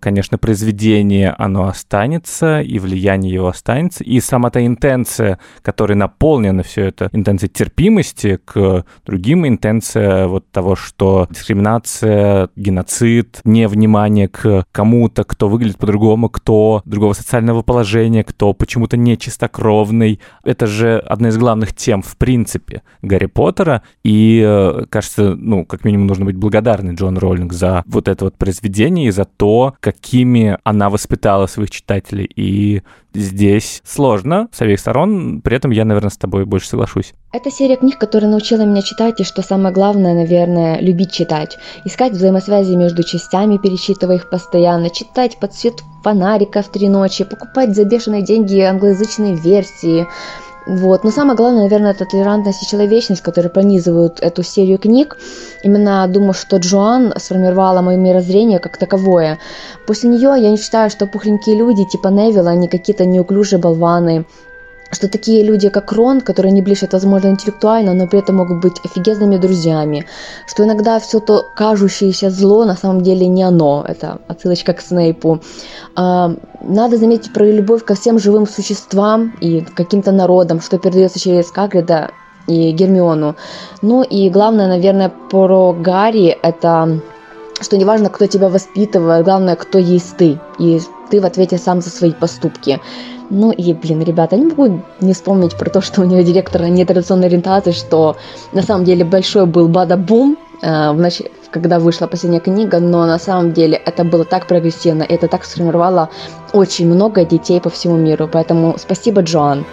конечно, произведение, оно останется, и влияние его останется, и сама та интенция, которой наполнена все это, интенция терпимости к другим, интенция вот того, что дискриминация, геноцид, невнимание к кому-то, кто выглядит по-другому, кто другого социального положения, кто почему-то не чистокровный. Это же одна из главных тем, в принципе, Гарри Поттера. И, э, кажется, ну, как минимум, нужно быть благодарны Джон Роллинг за вот это вот произведение и за то, какими она воспитала своих читателей. И здесь сложно с обеих сторон, при этом я, наверное, с тобой больше соглашусь. Это серия книг, которая научила меня читать, и что самое главное, наверное, любить читать. Искать взаимосвязи между частями, перечитывая их постоянно, читать под свет фонарика в три ночи, покупать за бешеные деньги англоязычные версии, вот. Но самое главное, наверное, это толерантность и человечность, которые пронизывают эту серию книг. Именно думаю, что Джоан сформировала мое мирозрение как таковое. После нее я не считаю, что пухленькие люди типа Невилла, они какие-то неуклюжие болваны, что такие люди, как Рон, которые не блещут, возможно, интеллектуально, но при этом могут быть офигезными друзьями, что иногда все то кажущееся зло на самом деле не оно, это отсылочка к Снейпу. А, надо заметить про любовь ко всем живым существам и каким-то народам, что передается через Кагрида и Гермиону. Ну и главное, наверное, про Гарри, это что неважно, кто тебя воспитывает, главное, кто есть ты, и ты в ответе сам за свои поступки. Ну и, блин, ребята, не могу не вспомнить про то, что у нее директор нетрадиционной ориентации, что на самом деле большой был бада-бум, э, когда вышла последняя книга, но на самом деле это было так прогрессивно, это так сформировало очень много детей по всему миру. Поэтому спасибо, Джоан.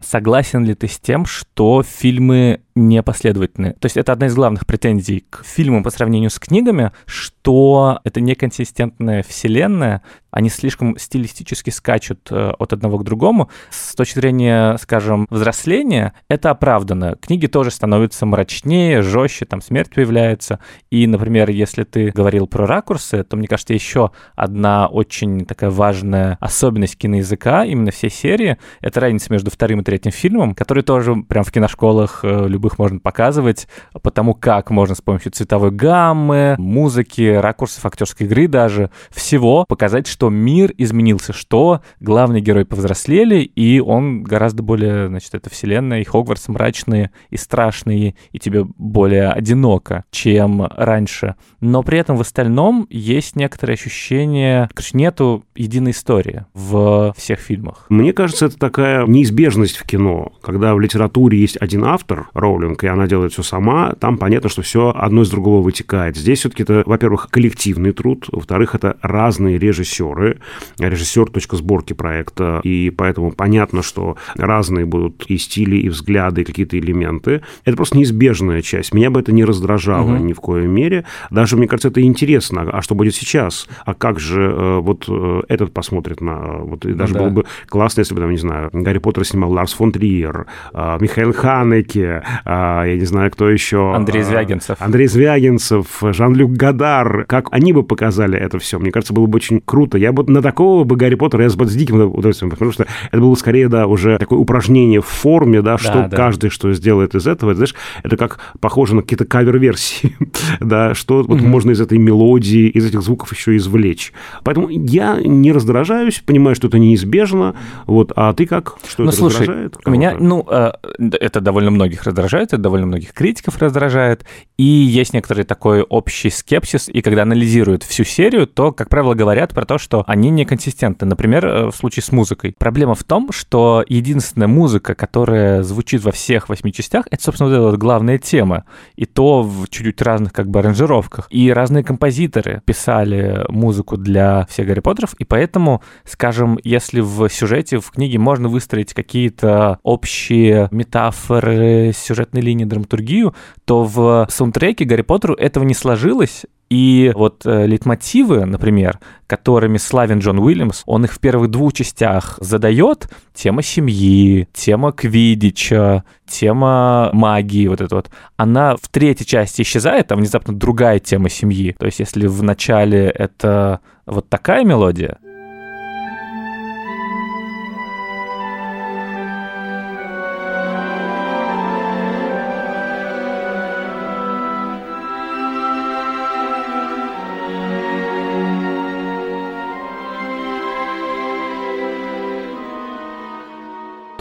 Согласен ли ты с тем, что фильмы непоследовательны. То есть это одна из главных претензий к фильмам по сравнению с книгами, что это неконсистентная вселенная, они слишком стилистически скачут э, от одного к другому. С точки зрения, скажем, взросления, это оправдано. Книги тоже становятся мрачнее, жестче, там смерть появляется. И, например, если ты говорил про ракурсы, то, мне кажется, еще одна очень такая важная особенность киноязыка, именно всей серии, это разница между вторым и третьим фильмом, который тоже прям в киношколах э, любых можно показывать, потому как можно с помощью цветовой гаммы, музыки, ракурсов актерской игры даже, всего показать, что мир изменился, что главные герои повзрослели, и он гораздо более, значит, это вселенная, и Хогвартс мрачные, и страшные, и тебе более одиноко, чем раньше. Но при этом в остальном есть некоторые ощущения, короче, нету единой истории в всех фильмах. Мне кажется, это такая неизбежность в кино, когда в литературе есть один автор, Роулинг, и она делает все сама, там понятно, что все одно из другого вытекает. Здесь все-таки это, во-первых, коллективный труд, во-вторых, это разные режиссеры, режиссер точка сборки проекта, и поэтому понятно, что разные будут и стили, и взгляды, и какие-то элементы. Это просто неизбежная часть. Меня бы это не раздражало угу. ни в коей мере. Даже, мне кажется, это интересно. А что будет сейчас? А как же э, вот э, этот посмотрит на... Вот, и даже да. было бы классно, если бы, там, не знаю, Гарри Поттер снимал Ларс фон Триер, э, Михаил Ханеке, я не знаю, кто еще. Андрей а, Звягинцев. Андрей Звягинцев, Жан-Люк Гадар. Как они бы показали это все? Мне кажется, было бы очень круто. Я бы на такого бы Гарри Поттера я бы с диким удовольствием, потому что это было скорее, да, уже такое упражнение в форме, да, что да, каждый что сделает из этого. Это, знаешь, это как похоже на какие-то кавер-версии, да, что вот можно из этой мелодии, из этих звуков еще извлечь. Поэтому я не раздражаюсь, понимаю, что это неизбежно, вот, а ты как? Что ну, это слушай, раздражает? Меня, ну, э, это довольно многих раздражает, это довольно многих критиков раздражает, и есть некоторый такой общий скепсис, и когда анализируют всю серию, то, как правило, говорят про то, что они неконсистентны. Например, э, в случае с музыкой. Проблема в том, что единственная музыка, которая звучит во всех восьми частях, это, собственно, вот эта вот главная тема, и то в чуть-чуть разных как бы аранжировках. И разные композиторы писали музыку для всех Гарри Поттеров, и поэтому, скажем, если в сюжете, в книге можно выстроить какие-то общие метафоры, сюжетной линии, драматургию, то в саундтреке Гарри Поттеру этого не сложилось, и вот э, лейтмотивы, например, которыми славен Джон Уильямс, он их в первых двух частях задает. Тема семьи, тема квидича, тема магии, вот это вот. Она в третьей части исчезает, а внезапно другая тема семьи. То есть если в начале это вот такая мелодия,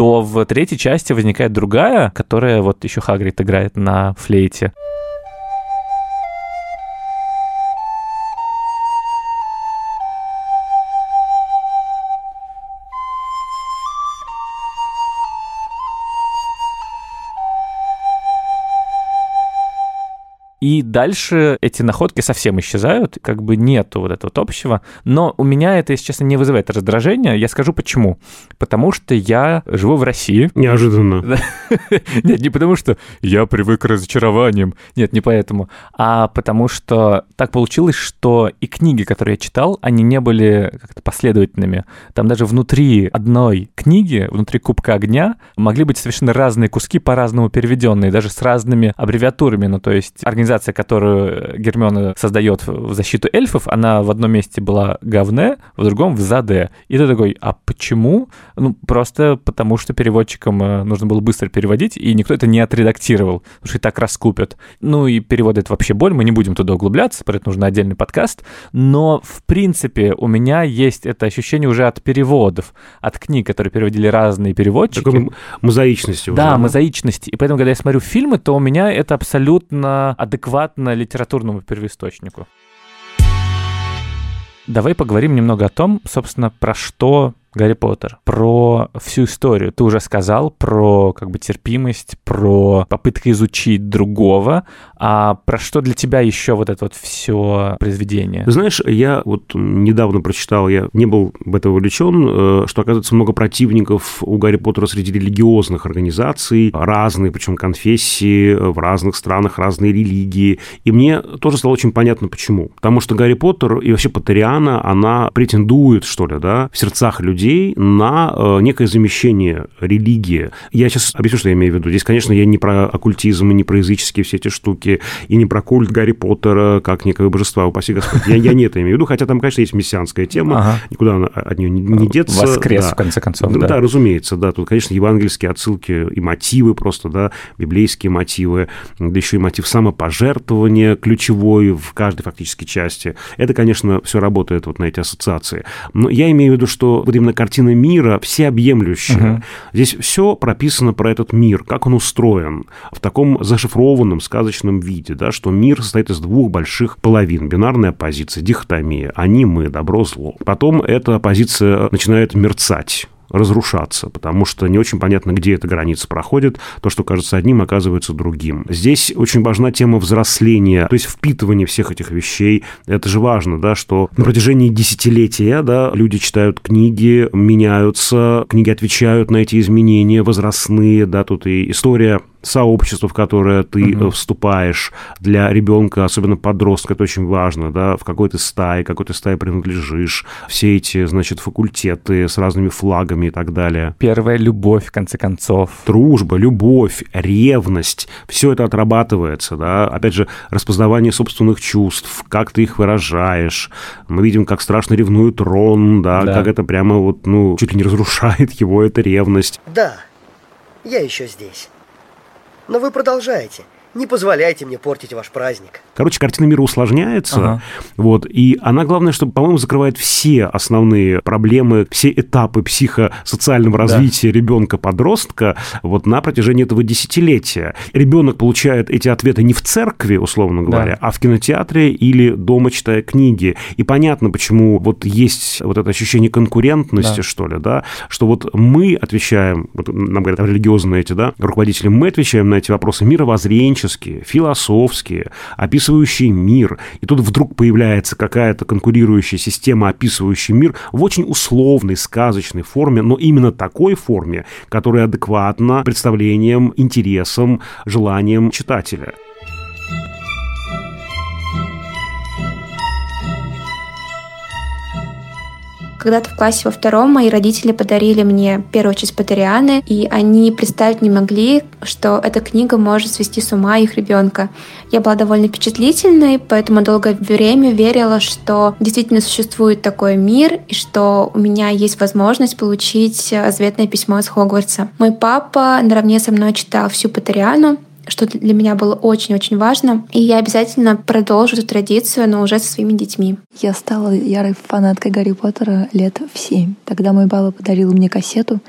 то в третьей части возникает другая, которая вот еще Хагрид играет на флейте. Дальше эти находки совсем исчезают, как бы нету вот этого вот общего. Но у меня это, если честно, не вызывает раздражения. Я скажу почему. Потому что я живу в России. Неожиданно. Нет, не потому что я привык к разочарованиям. Нет, не поэтому. А потому что так получилось, что и книги, которые я читал, они не были как-то последовательными. Там даже внутри одной книги, внутри Кубка огня, могли быть совершенно разные куски, по-разному переведенные, даже с разными аббревиатурами. Ну, то есть организация, которую Гермиона создает в защиту эльфов, она в одном месте была говне, в другом в заде. И ты такой, а почему? Ну, просто потому что переводчикам э, нужно было быстро переводить, и никто это не отредактировал, потому что и так раскупят. Ну, и перевод это вообще боль, мы не будем туда углубляться, про это нужно отдельный подкаст. Но, в принципе, у меня есть это ощущение уже от переводов, от книг, которые переводили разные переводчики. Такой мозаичности уже. Да, мозаичности. И поэтому, когда я смотрю фильмы, то у меня это абсолютно адекватно литературному первоисточнику. Давай поговорим немного о том, собственно, про что Гарри Поттер, про всю историю. Ты уже сказал про как бы терпимость, про попытку изучить другого, а про что для тебя еще вот это вот все произведение? Знаешь, я вот недавно прочитал, я не был в это увлечен, э, что, оказывается, много противников у Гарри Поттера среди религиозных организаций, разные, причем конфессии, в разных странах, разные религии. И мне тоже стало очень понятно, почему. Потому что Гарри Поттер и вообще Поттериана, она претендует, что ли, да, в сердцах людей людей на э, некое замещение религии. Я сейчас объясню, что я имею в виду. Здесь, конечно, я не про оккультизм, и не про языческие все эти штуки, и не про культ Гарри Поттера, как некое божество, упаси Господь. Я, я не это имею в виду, хотя там, конечно, есть мессианская тема, ага. никуда она от нее не, не деться. Воскрес, да. в конце концов, да. Да, разумеется, да. Тут, конечно, евангельские отсылки и мотивы просто, да, библейские мотивы, да еще и мотив самопожертвования ключевой в каждой фактически части. Это, конечно, все работает вот на эти ассоциации. Но я имею в виду, что вот именно именно картина мира всеобъемлющая. Угу. Здесь все прописано про этот мир, как он устроен в таком зашифрованном сказочном виде, да, что мир состоит из двух больших половин. Бинарная позиция, дихотомия. Они, мы, добро, зло. Потом эта позиция начинает мерцать разрушаться, потому что не очень понятно, где эта граница проходит. То, что кажется одним, оказывается другим. Здесь очень важна тема взросления, то есть впитывания всех этих вещей. Это же важно, да, что на протяжении десятилетия да, люди читают книги, меняются, книги отвечают на эти изменения возрастные, да, тут и история сообщество, в которое ты угу. вступаешь для ребенка, особенно подростка, это очень важно, да, в какой ты стае, какой ты стае принадлежишь, все эти, значит, факультеты с разными флагами и так далее. Первая любовь, в конце концов. Дружба, любовь, ревность, все это отрабатывается, да, опять же, распознавание собственных чувств, как ты их выражаешь, мы видим, как страшно ревнует Рон, да, да. как это прямо вот, ну, чуть ли не разрушает его эта ревность. Да, я еще здесь. Но вы продолжаете. Не позволяйте мне портить ваш праздник. Короче, картина мира усложняется. Ага. Вот, и она, главное, что, по-моему, закрывает все основные проблемы, все этапы психосоциального развития да. ребенка-подростка вот на протяжении этого десятилетия. Ребенок получает эти ответы не в церкви, условно говоря, да. а в кинотеатре или дома читая книги. И понятно, почему вот есть вот это ощущение конкурентности, да. что ли, да, что вот мы отвечаем, вот нам говорят религиозные эти, да, руководители, мы отвечаем на эти вопросы мировоззренческие, исторические, философские, описывающие мир. И тут вдруг появляется какая-то конкурирующая система, описывающая мир в очень условной, сказочной форме, но именно такой форме, которая адекватна представлениям, интересам, желаниям читателя. Когда-то в классе во втором мои родители подарили мне первую часть Патерианы, и они представить не могли, что эта книга может свести с ума их ребенка. Я была довольно впечатлительной, поэтому долгое время верила, что действительно существует такой мир, и что у меня есть возможность получить ответное письмо из Хогвартса. Мой папа наравне со мной читал всю Патериану, что для меня было очень-очень важно. И я обязательно продолжу эту традицию, но уже со своими детьми. Я стала ярой фанаткой Гарри Поттера лет в семь. Тогда мой папа подарил мне кассету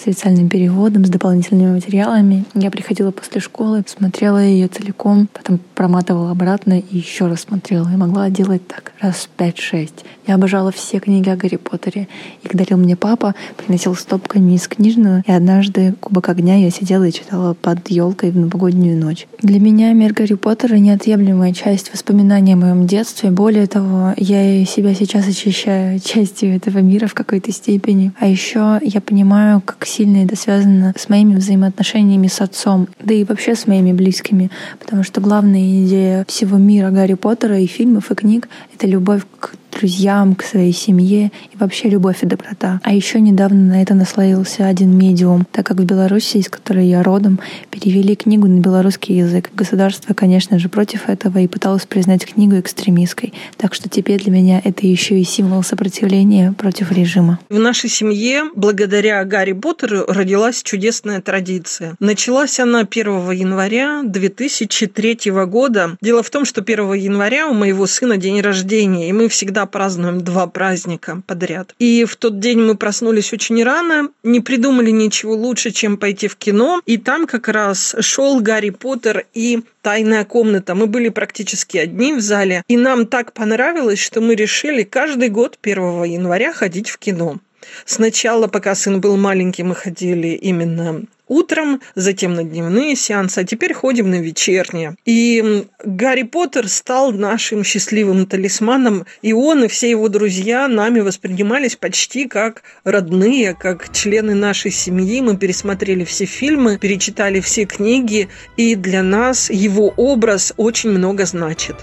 с официальным переводом, с дополнительными материалами. Я приходила после школы, смотрела ее целиком, потом проматывала обратно и еще раз смотрела. И могла делать так раз пять-шесть. Я обожала все книги о Гарри Поттере. Их дарил мне папа, приносил стопками из книжного. И однажды «Кубок огня» я сидела и читала под елкой в новогоднюю ночь. Для меня мир Гарри Поттера — неотъемлемая часть воспоминаний о моем детстве. Более того, я себя сейчас ощущаю частью этого мира в какой-то степени. А еще я понимаю, как сильно это связано с моими взаимоотношениями с отцом, да и вообще с моими близкими. Потому что главная идея всего мира Гарри Поттера и фильмов, и книг — это любовь к друзьям, к своей семье и вообще любовь и доброта. А еще недавно на это наслоился один медиум, так как в Беларуси, из которой я родом, перевели книгу на белорусский язык. Государство, конечно же, против этого и пыталось признать книгу экстремистской. Так что теперь для меня это еще и символ сопротивления против режима. В нашей семье благодаря Гарри Поттеру родилась чудесная традиция. Началась она 1 января 2003 года. Дело в том, что 1 января у моего сына день рождения, и мы всегда празднуем два праздника подряд. И в тот день мы проснулись очень рано, не придумали ничего лучше, чем пойти в кино. И там как раз шел Гарри Поттер и тайная комната. Мы были практически одни в зале. И нам так понравилось, что мы решили каждый год 1 января ходить в кино. Сначала, пока сын был маленький, мы ходили именно утром, затем на дневные сеансы, а теперь ходим на вечерние. И Гарри Поттер стал нашим счастливым талисманом, и он и все его друзья нами воспринимались почти как родные, как члены нашей семьи. Мы пересмотрели все фильмы, перечитали все книги, и для нас его образ очень много значит.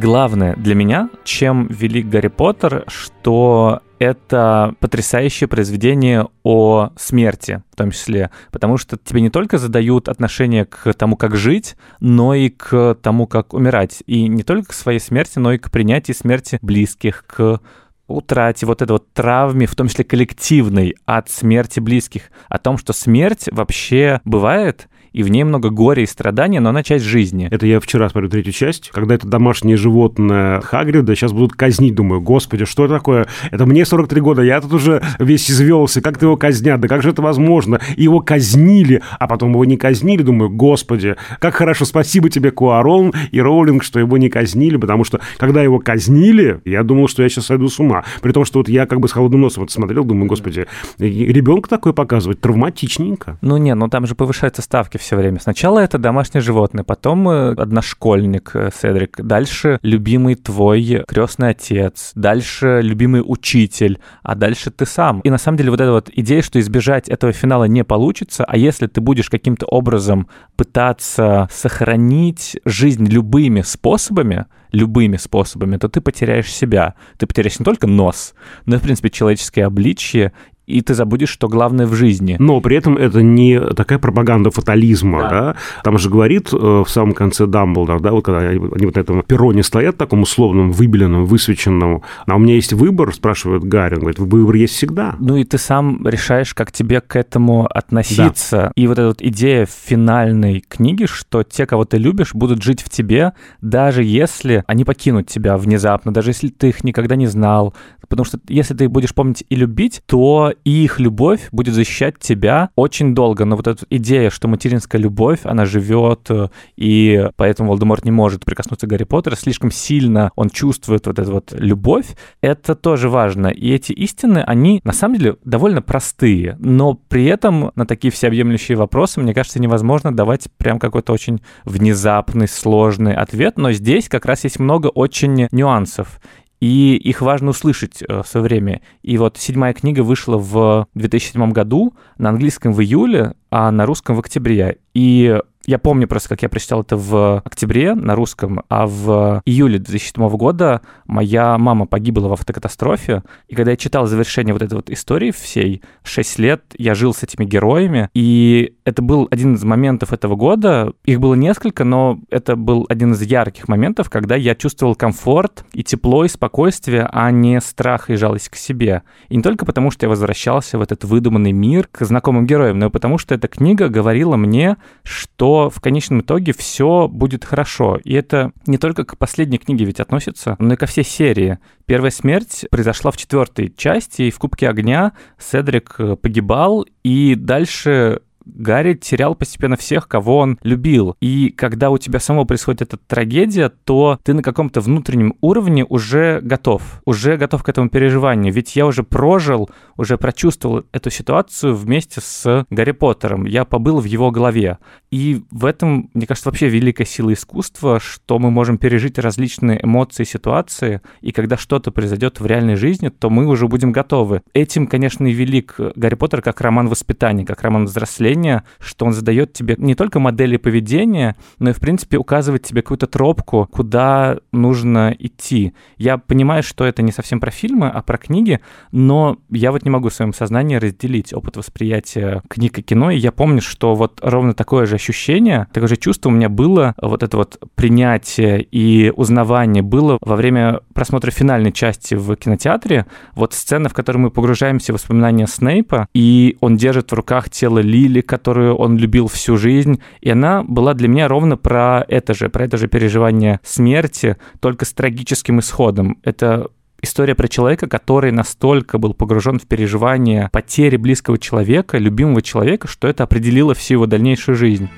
Главное для меня, чем велик Гарри Поттер, что это потрясающее произведение о смерти, в том числе, потому что тебе не только задают отношение к тому, как жить, но и к тому, как умирать. И не только к своей смерти, но и к принятию смерти близких, к утрате, вот этой вот травме, в том числе коллективной, от смерти близких, о том, что смерть вообще бывает, и в ней много горя и страдания, но она часть жизни. Это я вчера смотрю третью часть, когда это домашнее животное Хагрида сейчас будут казнить, думаю, господи, что это такое? Это мне 43 года, я тут уже весь извелся, как-то его казнят, да как же это возможно? И его казнили, а потом его не казнили, думаю, господи, как хорошо, спасибо тебе, Куарон и Роулинг, что его не казнили, потому что когда его казнили, я думал, что я сейчас сойду с ума. При том, что вот я как бы с холодным носом это смотрел, думаю, господи, ребенка такое показывать травматичненько. Ну не, ну там же повышаются ставки все время. Сначала это домашнее животное, потом э, одношкольник э, Седрик, дальше любимый твой крестный отец, дальше любимый учитель, а дальше ты сам. И на самом деле вот эта вот идея, что избежать этого финала не получится, а если ты будешь каким-то образом пытаться сохранить жизнь любыми способами, любыми способами, то ты потеряешь себя. Ты потеряешь не только нос, но и, в принципе, человеческое обличие и ты забудешь, что главное в жизни. Но при этом это не такая пропаганда фатализма, да? да? Там же говорит э, в самом конце Дамблдор, да, вот когда они вот на этом перроне стоят, таком условном, выбеленном, высвеченном, а у меня есть выбор, спрашивает Гарри, он говорит, выбор есть всегда. Ну и ты сам решаешь, как тебе к этому относиться. Да. И вот эта вот идея финальной книги, что те, кого ты любишь, будут жить в тебе, даже если они покинут тебя внезапно, даже если ты их никогда не знал. Потому что если ты их будешь помнить и любить, то и их любовь будет защищать тебя очень долго. Но вот эта идея, что материнская любовь, она живет, э, и поэтому Волдеморт не может прикоснуться к Гарри Поттеру, слишком сильно он чувствует вот эту вот любовь, это тоже важно. И эти истины, они на самом деле довольно простые, но при этом на такие всеобъемлющие вопросы, мне кажется, невозможно давать прям какой-то очень внезапный, сложный ответ, но здесь как раз есть много очень нюансов и их важно услышать э, в свое время. И вот седьмая книга вышла в 2007 году, на английском в июле, а на русском в октябре. И я помню просто, как я прочитал это в октябре на русском, а в июле 2007 года моя мама погибла в автокатастрофе. И когда я читал завершение вот этой вот истории всей, 6 лет я жил с этими героями, и это был один из моментов этого года. Их было несколько, но это был один из ярких моментов, когда я чувствовал комфорт и тепло, и спокойствие, а не страх и жалость к себе. И не только потому, что я возвращался в этот выдуманный мир к знакомым героям, но и потому, что эта книга говорила мне, что в конечном итоге все будет хорошо. И это не только к последней книге ведь относится, но и ко всей серии. Первая смерть произошла в четвертой части, и в Кубке огня Седрик э, погибал, и дальше Гарри терял постепенно всех, кого он любил. И когда у тебя самого происходит эта трагедия, то ты на каком-то внутреннем уровне уже готов, уже готов к этому переживанию. Ведь я уже прожил, уже прочувствовал эту ситуацию вместе с Гарри Поттером. Я побыл в его голове. И в этом, мне кажется, вообще великая сила искусства, что мы можем пережить различные эмоции, ситуации, и когда что-то произойдет в реальной жизни, то мы уже будем готовы. Этим, конечно, и велик Гарри Поттер как роман воспитания, как роман взросления, что он задает тебе не только модели поведения, но и, в принципе, указывает тебе какую-то тропку, куда нужно идти. Я понимаю, что это не совсем про фильмы, а про книги, но я вот не могу в своем сознании разделить опыт восприятия книг и кино, и я помню, что вот ровно такое же ощущение, такое же чувство у меня было, вот это вот принятие и узнавание было во время просмотра финальной части в кинотеатре, вот сцена, в которой мы погружаемся в воспоминания Снейпа, и он держит в руках тело Лили, которую он любил всю жизнь, и она была для меня ровно про это же, про это же переживание смерти, только с трагическим исходом. Это история про человека, который настолько был погружен в переживание потери близкого человека, любимого человека, что это определило всю его дальнейшую жизнь.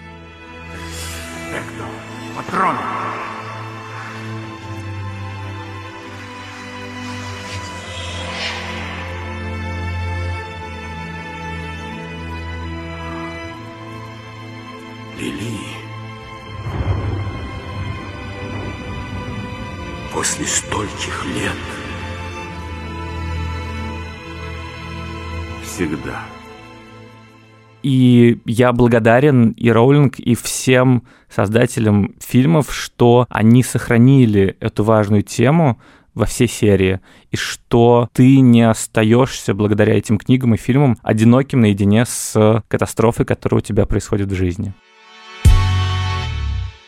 Патрон! Лили. После стольких лет. Всегда. И я благодарен и Роулинг, и всем создателям фильмов, что они сохранили эту важную тему во всей серии, и что ты не остаешься благодаря этим книгам и фильмам одиноким наедине с катастрофой, которая у тебя происходит в жизни.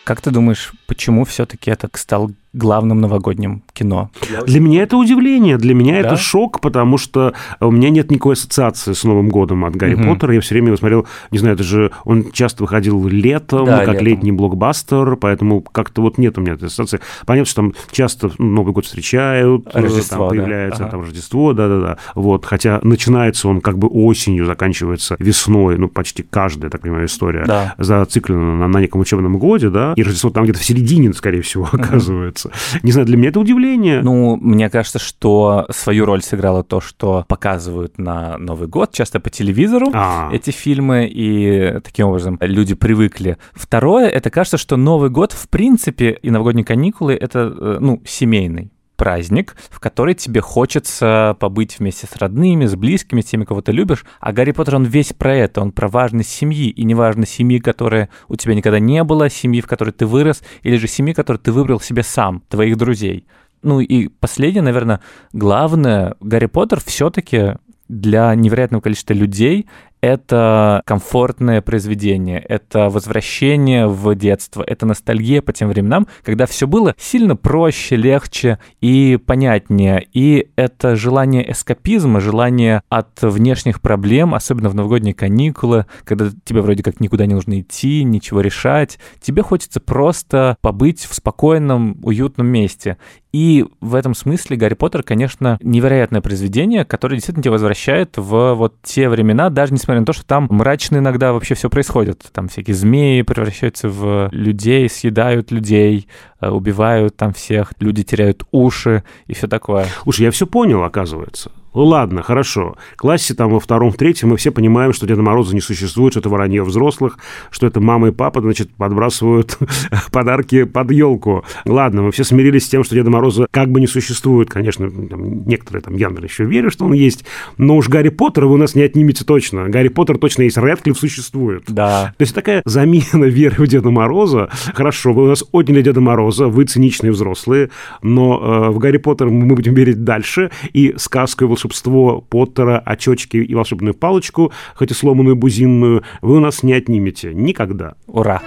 Как ты думаешь, почему все-таки это стал главным новогодним кино. Для меня это удивление, для меня да? это шок, потому что у меня нет никакой ассоциации с Новым годом от Гарри угу. Поттера. Я все время его смотрел, не знаю, это же он часто выходил летом, да, как летом. летний блокбастер, поэтому как-то вот нет у меня этой ассоциации. Понятно, что там часто Новый год встречают, э, Рождество, там появляется да. ага. там Рождество, да-да-да. Вот, хотя начинается он как бы осенью, заканчивается весной, ну почти каждая, так понимаю, история да. зациклена на, на неком учебном годе, да, и Рождество там где-то в середине, скорее всего, оказывается кажется. Не знаю, для меня это удивление. Ну, мне кажется, что свою роль сыграло то, что показывают на Новый год, часто по телевизору А-а-а. эти фильмы, и таким образом люди привыкли. Второе, это кажется, что Новый год, в принципе, и новогодние каникулы, это, э, ну, семейный праздник, в который тебе хочется побыть вместе с родными, с близкими, с теми, кого ты любишь. А Гарри Поттер, он весь про это, он про важность семьи. И неважно, семьи, которая у тебя никогда не было, семьи, в которой ты вырос, или же семьи, которую ты выбрал себе сам, твоих друзей. Ну и последнее, наверное, главное, Гарри Поттер все-таки для невероятного количества людей это комфортное произведение, это возвращение в детство, это ностальгия по тем временам, когда все было сильно проще, легче и понятнее. И это желание эскапизма, желание от внешних проблем, особенно в новогодние каникулы, когда тебе вроде как никуда не нужно идти, ничего решать. Тебе хочется просто побыть в спокойном, уютном месте. И в этом смысле Гарри Поттер, конечно, невероятное произведение, которое действительно тебя возвращает в вот те времена, даже несмотря на то, что там мрачно иногда вообще все происходит. Там всякие змеи превращаются в людей, съедают людей, убивают там всех, люди теряют уши и все такое. Слушай, я все понял, оказывается. Ну ладно, хорошо. В классе там во втором, в третьем мы все понимаем, что Деда Мороза не существует, что это воронье взрослых, что это мама и папа, значит, подбрасывают подарки под елку. Ладно, мы все смирились с тем, что Деда Мороза как бы не существует. Конечно, там, некоторые там явно еще верят, что он есть, но уж Гарри Поттера вы у нас не отнимете точно. Гарри Поттер точно есть, Рэдклифф существует. Да. То есть такая замена веры в Деда Мороза. Хорошо, вы у нас отняли Деда Мороза, вы циничные взрослые, но э, в Гарри Поттера мы будем верить дальше, и сказку и волшебство Поттера, очечки и волшебную палочку, хоть и сломанную бузинную, вы у нас не отнимете. Никогда. Ура!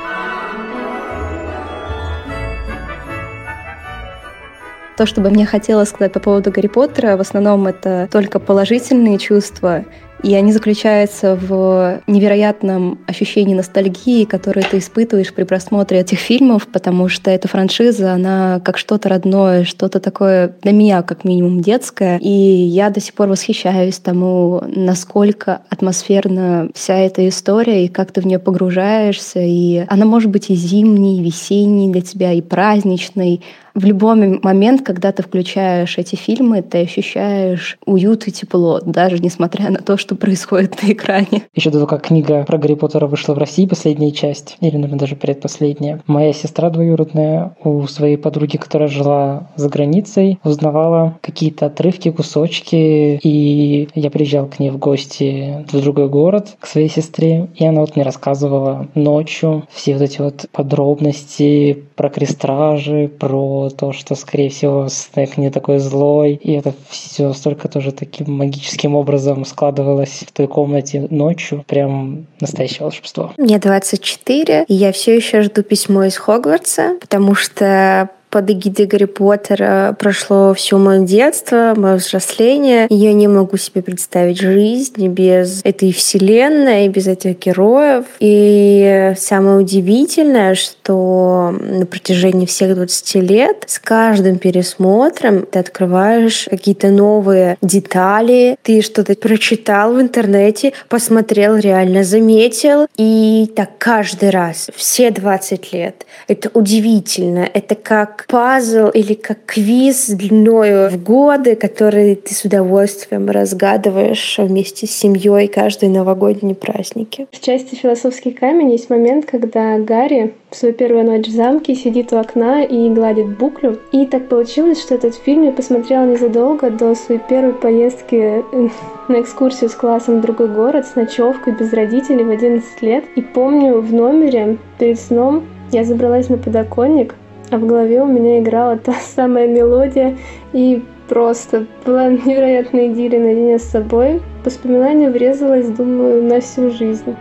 То, что бы мне хотелось сказать по поводу Гарри Поттера, в основном это только положительные чувства. И они заключаются в невероятном ощущении ностальгии, которое ты испытываешь при просмотре этих фильмов, потому что эта франшиза, она как что-то родное, что-то такое для меня как минимум детское. И я до сих пор восхищаюсь тому, насколько атмосферна вся эта история, и как ты в нее погружаешься. И она может быть и зимней, и весенней для тебя, и праздничной в любой момент, когда ты включаешь эти фильмы, ты ощущаешь уют и тепло, даже несмотря на то, что происходит на экране. Еще до того, как книга про Гарри Поттера вышла в России, последняя часть, или, наверное, даже предпоследняя, моя сестра двоюродная у своей подруги, которая жила за границей, узнавала какие-то отрывки, кусочки, и я приезжал к ней в гости в другой город, к своей сестре, и она вот мне рассказывала ночью все вот эти вот подробности про крестражи, про то, что, скорее всего, Снэк не такой злой, и это все столько тоже таким магическим образом складывалось в той комнате ночью. Прям настоящее волшебство. Мне 24, и я все еще жду письмо из Хогвартса, потому что под эгидой Гарри Поттера прошло все мое детство, мое взросление. И я не могу себе представить жизнь без этой вселенной, без этих героев. И самое удивительное, что на протяжении всех 20 лет с каждым пересмотром ты открываешь какие-то новые детали, ты что-то прочитал в интернете, посмотрел, реально заметил. И так каждый раз, все 20 лет. Это удивительно. Это как пазл или как квиз длиною в годы, который ты с удовольствием разгадываешь вместе с семьей каждые новогодние праздники. В части «Философский камень» есть момент, когда Гарри в свою первую ночь в замке сидит у окна и гладит буклю. И так получилось, что этот фильм я посмотрела незадолго до своей первой поездки э, на экскурсию с классом в другой город с ночевкой без родителей в 11 лет. И помню, в номере перед сном я забралась на подоконник, а в голове у меня играла та самая мелодия, и просто была невероятная идиллия наедине с собой. Воспоминание врезалось, думаю, на всю жизнь.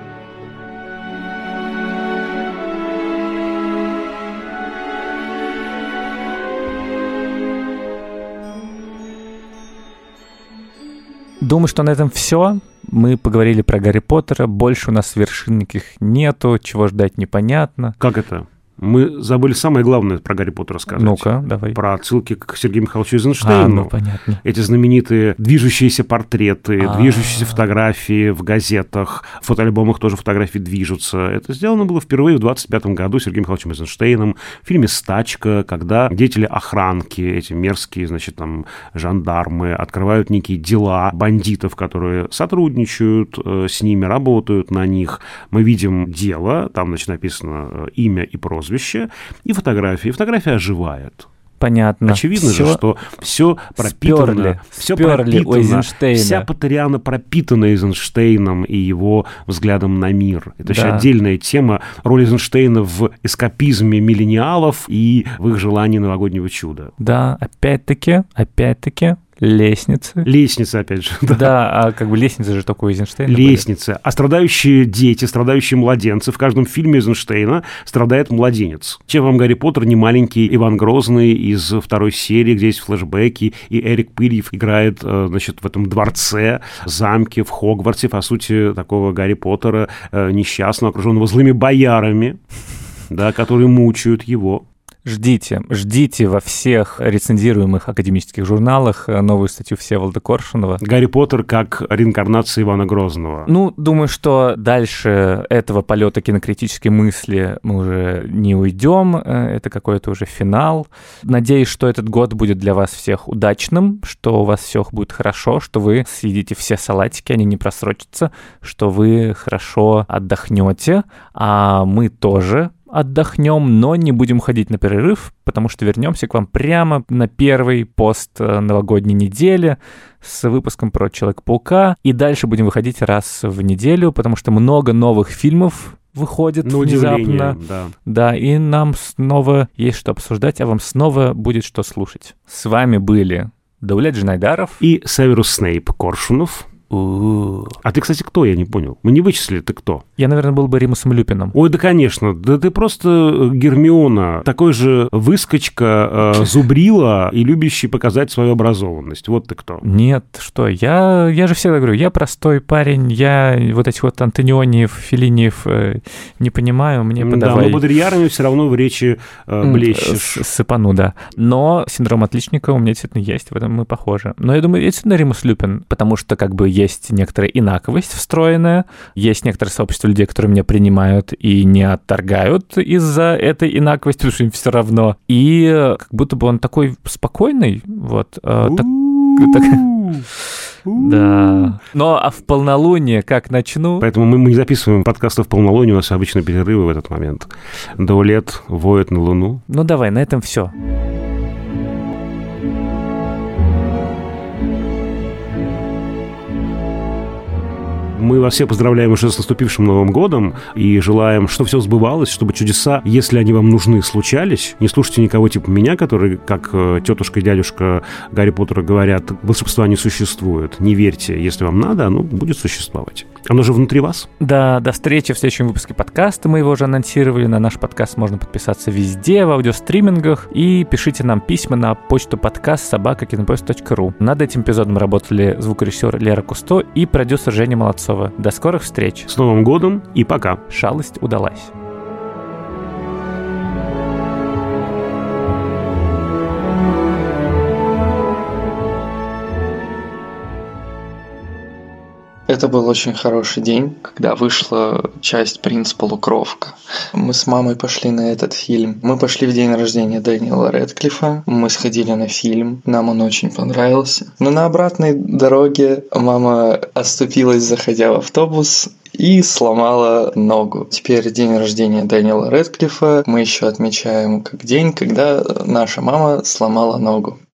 Думаю, что на этом все. Мы поговорили про Гарри Поттера. Больше у нас вершин никаких нету. Чего ждать непонятно. Как это? Мы забыли самое главное про Гарри Поттера сказать. Ну-ка, давай. Про отсылки к Сергею Михайловичу Эйзенштейну. А, ну, понятно. Эти знаменитые движущиеся портреты, А-а-а. движущиеся фотографии в газетах, в фотоальбомах тоже фотографии движутся. Это сделано было впервые в 25 году Сергеем Михайловичем Эйзенштейном в фильме «Стачка», когда деятели охранки, эти мерзкие, значит, там, жандармы, открывают некие дела бандитов, которые сотрудничают э, с ними, работают на них. Мы видим дело, там, значит, написано э, имя и прозвище, прозвище и фотографии. Фотография оживает. Понятно. Очевидно всё же, что все пропитано, сперли, все сперли пропитано, вся Патериана пропитана Эйзенштейном и его взглядом на мир. Это да. еще отдельная тема роли Эйзенштейна в эскапизме миллениалов и в их желании новогоднего чуда. Да, опять-таки, опять-таки, Лестницы. Лестница, опять же. Да, да а как бы лестница же такой Эйзенштейна. Лестница. Были. А страдающие дети, страдающие младенцы. В каждом фильме Эйзенштейна страдает младенец. Чем вам Гарри Поттер не маленький Иван Грозный из второй серии, где есть флешбеки, и Эрик Пыльев играет, э, значит, в этом дворце, замке, в Хогвартсе, по сути, такого Гарри Поттера э, несчастного, окруженного злыми боярами, да, которые мучают его. Ждите, ждите во всех рецензируемых академических журналах э, новую статью Всеволода Коршунова. Гарри Поттер как реинкарнация Ивана Грозного. Ну, думаю, что дальше этого полета кинокритической мысли мы уже не уйдем. Э, это какой-то уже финал. Надеюсь, что этот год будет для вас всех удачным, что у вас все будет хорошо, что вы съедите все салатики, они не просрочатся, что вы хорошо отдохнете, а мы тоже отдохнем, но не будем ходить на перерыв, потому что вернемся к вам прямо на первый пост э, новогодней недели с выпуском про Человека-паука. И дальше будем выходить раз в неделю, потому что много новых фильмов выходит на внезапно. Да. да, и нам снова есть что обсуждать, а вам снова будет что слушать. С вами были Даулет Джинайдаров и Северус Снейп Коршунов. А ты, кстати, кто, я не понял? Мы не вычислили, ты кто? Я, наверное, был бы Римусом Люпином. Ой, да, конечно. Да ты просто Гермиона. Такой же выскочка, э, зубрила и любящий показать свою образованность. Вот ты кто. Нет, что, я, я же всегда говорю, я простой парень, я вот этих вот Антониониев, Филиниев э, не понимаю, мне подавай... Да, но бодрьярами все равно в речи э, блещешь. Сыпану, да. Но синдром отличника у меня действительно есть, в этом мы похожи. Но я думаю, я действительно Римус Люпин, потому что как бы есть некоторая инаковость встроенная, есть некоторое сообщество людей, которые меня принимают и не отторгают из-за этой инаковости, потому что им все равно. И как будто бы он такой спокойный, вот. Э, так, так, да. Но а в полнолуние как начну? Поэтому мы, мы не записываем подкасты в полнолуние, у нас обычно перерывы в этот момент. До лет воет на луну. Ну давай, на этом все. Мы вас всех поздравляем уже с наступившим Новым годом и желаем, чтобы все сбывалось, чтобы чудеса, если они вам нужны, случались. Не слушайте никого типа меня, который, как э, тетушка и дядюшка Гарри Поттера говорят, волшебства не существует. Не верьте, если вам надо, оно будет существовать. Оно же внутри вас. Да, до встречи в следующем выпуске подкаста. Мы его уже анонсировали. На наш подкаст можно подписаться везде, в аудиостримингах. И пишите нам письма на почту подкаст собакакинопоезд.ру. Над этим эпизодом работали звукорежиссер Лера Кусто и продюсер Женя Молодцова. До скорых встреч. С Новым годом и пока. Шалость удалась. Это был очень хороший день, когда вышла часть «Принц Полукровка». Мы с мамой пошли на этот фильм. Мы пошли в день рождения Дэниела Редклиффа. Мы сходили на фильм. Нам он очень понравился. Но на обратной дороге мама оступилась, заходя в автобус, и сломала ногу. Теперь день рождения Дэниела Редклиффа мы еще отмечаем как день, когда наша мама сломала ногу.